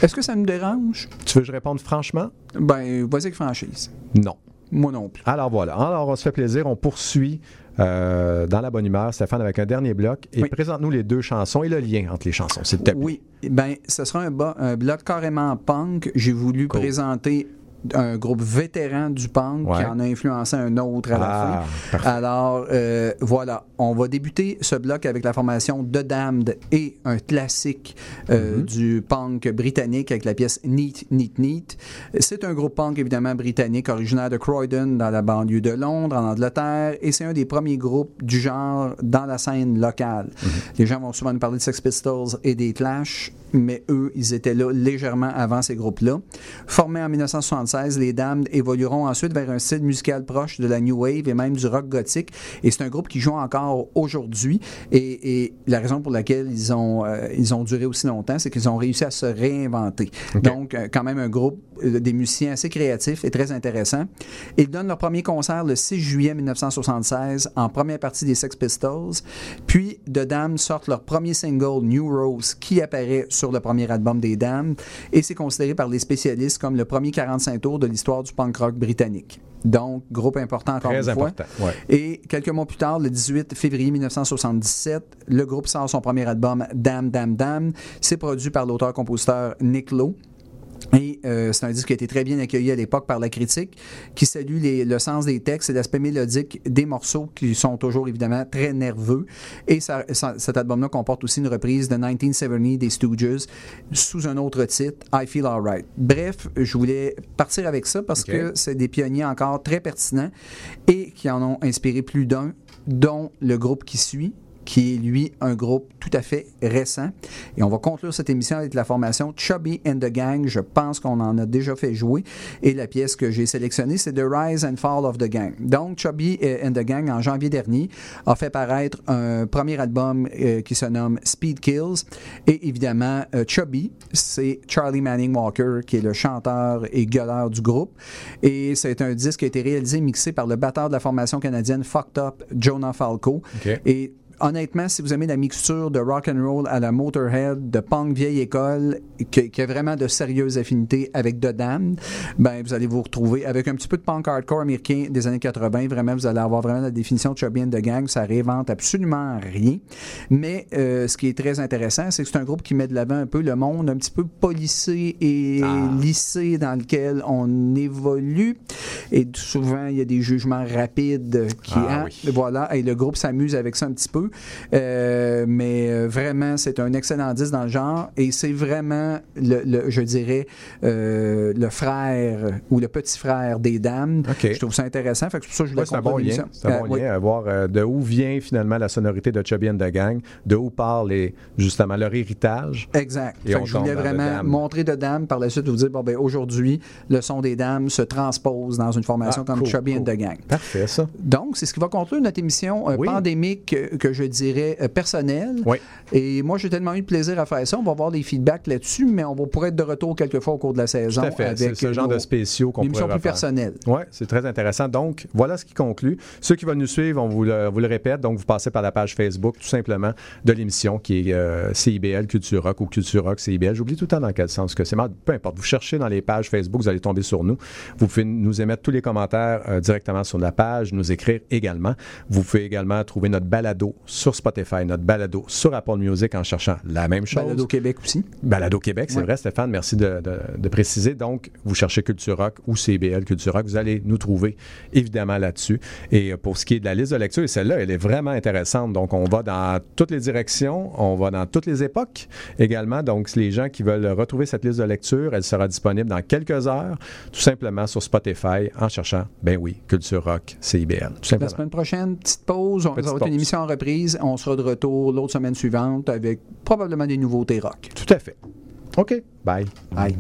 Est-ce que ça nous dérange? Tu veux que je réponde franchement? Ben, vas-y avec franchise. Non. Moi non plus. Alors voilà. Alors on se fait plaisir. On poursuit euh, dans la bonne humeur, Stéphane, avec un dernier bloc. Et Oui. présente-nous les deux chansons et le lien entre les chansons, s'il te plaît. Oui, ben, ce sera un, bloc carrément punk. J'ai voulu Cool. présenter un groupe vétéran du punk Ouais. qui en a influencé un autre à la Ah, fin. Alors, euh, voilà, on va débuter ce bloc avec la formation The Damned et un classique euh, Mm-hmm. du punk britannique avec la pièce Neat, Neat, Neat. C'est un groupe punk évidemment britannique originaire de Croydon dans la banlieue de Londres, en Angleterre, et c'est un des premiers groupes du genre dans la scène locale. Mm-hmm. Les gens vont souvent nous parler de Sex Pistols et des Clash, mais eux, ils étaient là légèrement avant ces groupes-là. Formés en 1976, les Damned évolueront ensuite vers un style musical proche de la New Wave et même du rock gothique. Et c'est un groupe qui joue encore aujourd'hui. Et, et la raison pour laquelle ils ont, euh, ils ont duré aussi longtemps, c'est qu'ils ont réussi à se réinventer. Donc, euh, quand même un groupe euh, des musiciens assez créatifs et très intéressants. Ils donnent leur premier concert le 6 juillet 1976 en première partie des Sex Pistols. Puis, The Damned sortent leur premier single, New Rose, qui apparaît sur le premier album des Damned. Et c'est considéré par les spécialistes comme le premier 45 tours de l'histoire du punk rock britannique. Donc, groupe important encore Très une fois. important. Ouais. Et quelques mois plus tard, le 18 février 1977, le groupe sort son premier album, Damn Damn Damn. C'est produit par l'auteur-compositeur Nick Lowe. Et euh, c'est un disque qui a été très bien accueilli à l'époque par la critique, qui salue les- le sens des textes et l'aspect mélodique des morceaux qui sont toujours évidemment très nerveux. Et ça- ça- cet album-là comporte aussi une reprise de 1970 des Stooges sous un autre titre, I Feel Alright. Bref, je voulais partir avec ça parce que c'est des pionniers encore très pertinents et qui en ont inspiré plus d'un, dont le groupe qui suit qui est lui un groupe tout à fait récent. Et on va conclure cette émission avec la formation Chubby and the Gang. Je pense qu'on en a déjà fait jouer. Et la pièce que j'ai sélectionnée, c'est The Rise and Fall of the Gang. Donc, Chubby and the Gang, en janvier dernier, a fait paraître un premier album euh, qui se nomme Speed Kills. Et évidemment, euh, Chubby, c'est Charlie Manning Walker, qui est le chanteur et gueuleur du groupe. Et c'est un disque qui a été réalisé et mixé par le batteur de la formation canadienne Fucked Up, Jonah Falco. Et honnêtement, si vous aimez la mixture de rock and roll à la Motorhead, de punk vieille école, qui, qui a vraiment de sérieuses affinités avec The Damned, ben vous allez vous retrouver avec un petit peu de punk hardcore américain des années 80. Vraiment, vous allez avoir vraiment la définition de Chubby and the Gang. Ça réinvente absolument rien. Mais euh, ce qui est très intéressant, c'est que c'est un groupe qui met de l'avant un peu le monde un petit peu polissé et Ah. lissé dans lequel on évolue. Et souvent, il y a des jugements rapides qui... Ah hein, oui. voilà, et le groupe s'amuse avec ça un petit peu. Euh, mais euh, vraiment, c'est un excellent disque dans le genre et c'est vraiment, le, le- je dirais, euh, le frère ou le petit frère des dames. Je trouve ça intéressant. Fait que c'est pour ça que je voulais c'est un bon lien. Un bon oui. lien à voir de où vient finalement la sonorité de Chubby and the Gang, de où parle les- justement leur héritage. Exact. Et Fait on que je voulais vraiment montrer de dames par la suite vous dire bon ben aujourd'hui le son des dames se transpose dans une formation Ah, comme cool, Chubby and the Gang. Parfait, ça. Donc, c'est ce qui va conclure notre émission euh, Oui. pandémique que je dirais euh, personnelle. Oui. Et moi, j'ai tellement eu de plaisir à faire ça. On va voir des feedbacks là-dessus, mais on va pourrait être de retour quelquefois au cours de la saison Tout à fait. avec ce genre nos- de spéciaux qu'on pourrait plus personnelle. Oui, c'est très intéressant. Donc, voilà ce qui conclut. Ceux qui veulent nous suivre, on vous le, vous le répète, donc vous passez par la page Facebook, tout simplement, de l'émission qui est euh, CIBL Culture Rock ou Culture Rock CIBL. J'oublie tout le temps dans quel sens que c'est. Peu importe. Vous cherchez dans les pages Facebook, vous allez tomber sur nous. Vous pouvez nous émettre tous les commentaires euh, directement sur la page, nous écrire également. Vous pouvez également trouver notre balado sur Spotify, notre balado sur Apple Music en cherchant la même chose. Balado Québec aussi. Balado Québec, c'est Ouais. vrai, Stéphane, merci de, de- de préciser. Donc, vous cherchez Culture Rock ou CBL Culture Rock, vous allez nous trouver évidemment là-dessus. Et euh, pour ce qui est de la liste de lecture, et celle-là, elle est vraiment intéressante. Donc, on va dans toutes les directions, on va dans toutes les époques également. Donc, les gens qui veulent retrouver cette liste de lecture, elle sera disponible dans quelques heures, tout simplement sur Spotify en cherchant, ben oui, Culture Rock, CIBL, tout La simplement. semaine prochaine, petite pause. On Petite va être une émission en reprise. On sera de retour l'autre semaine suivante avec probablement des nouveautés rock. Tout à fait. OK, bye. Bye.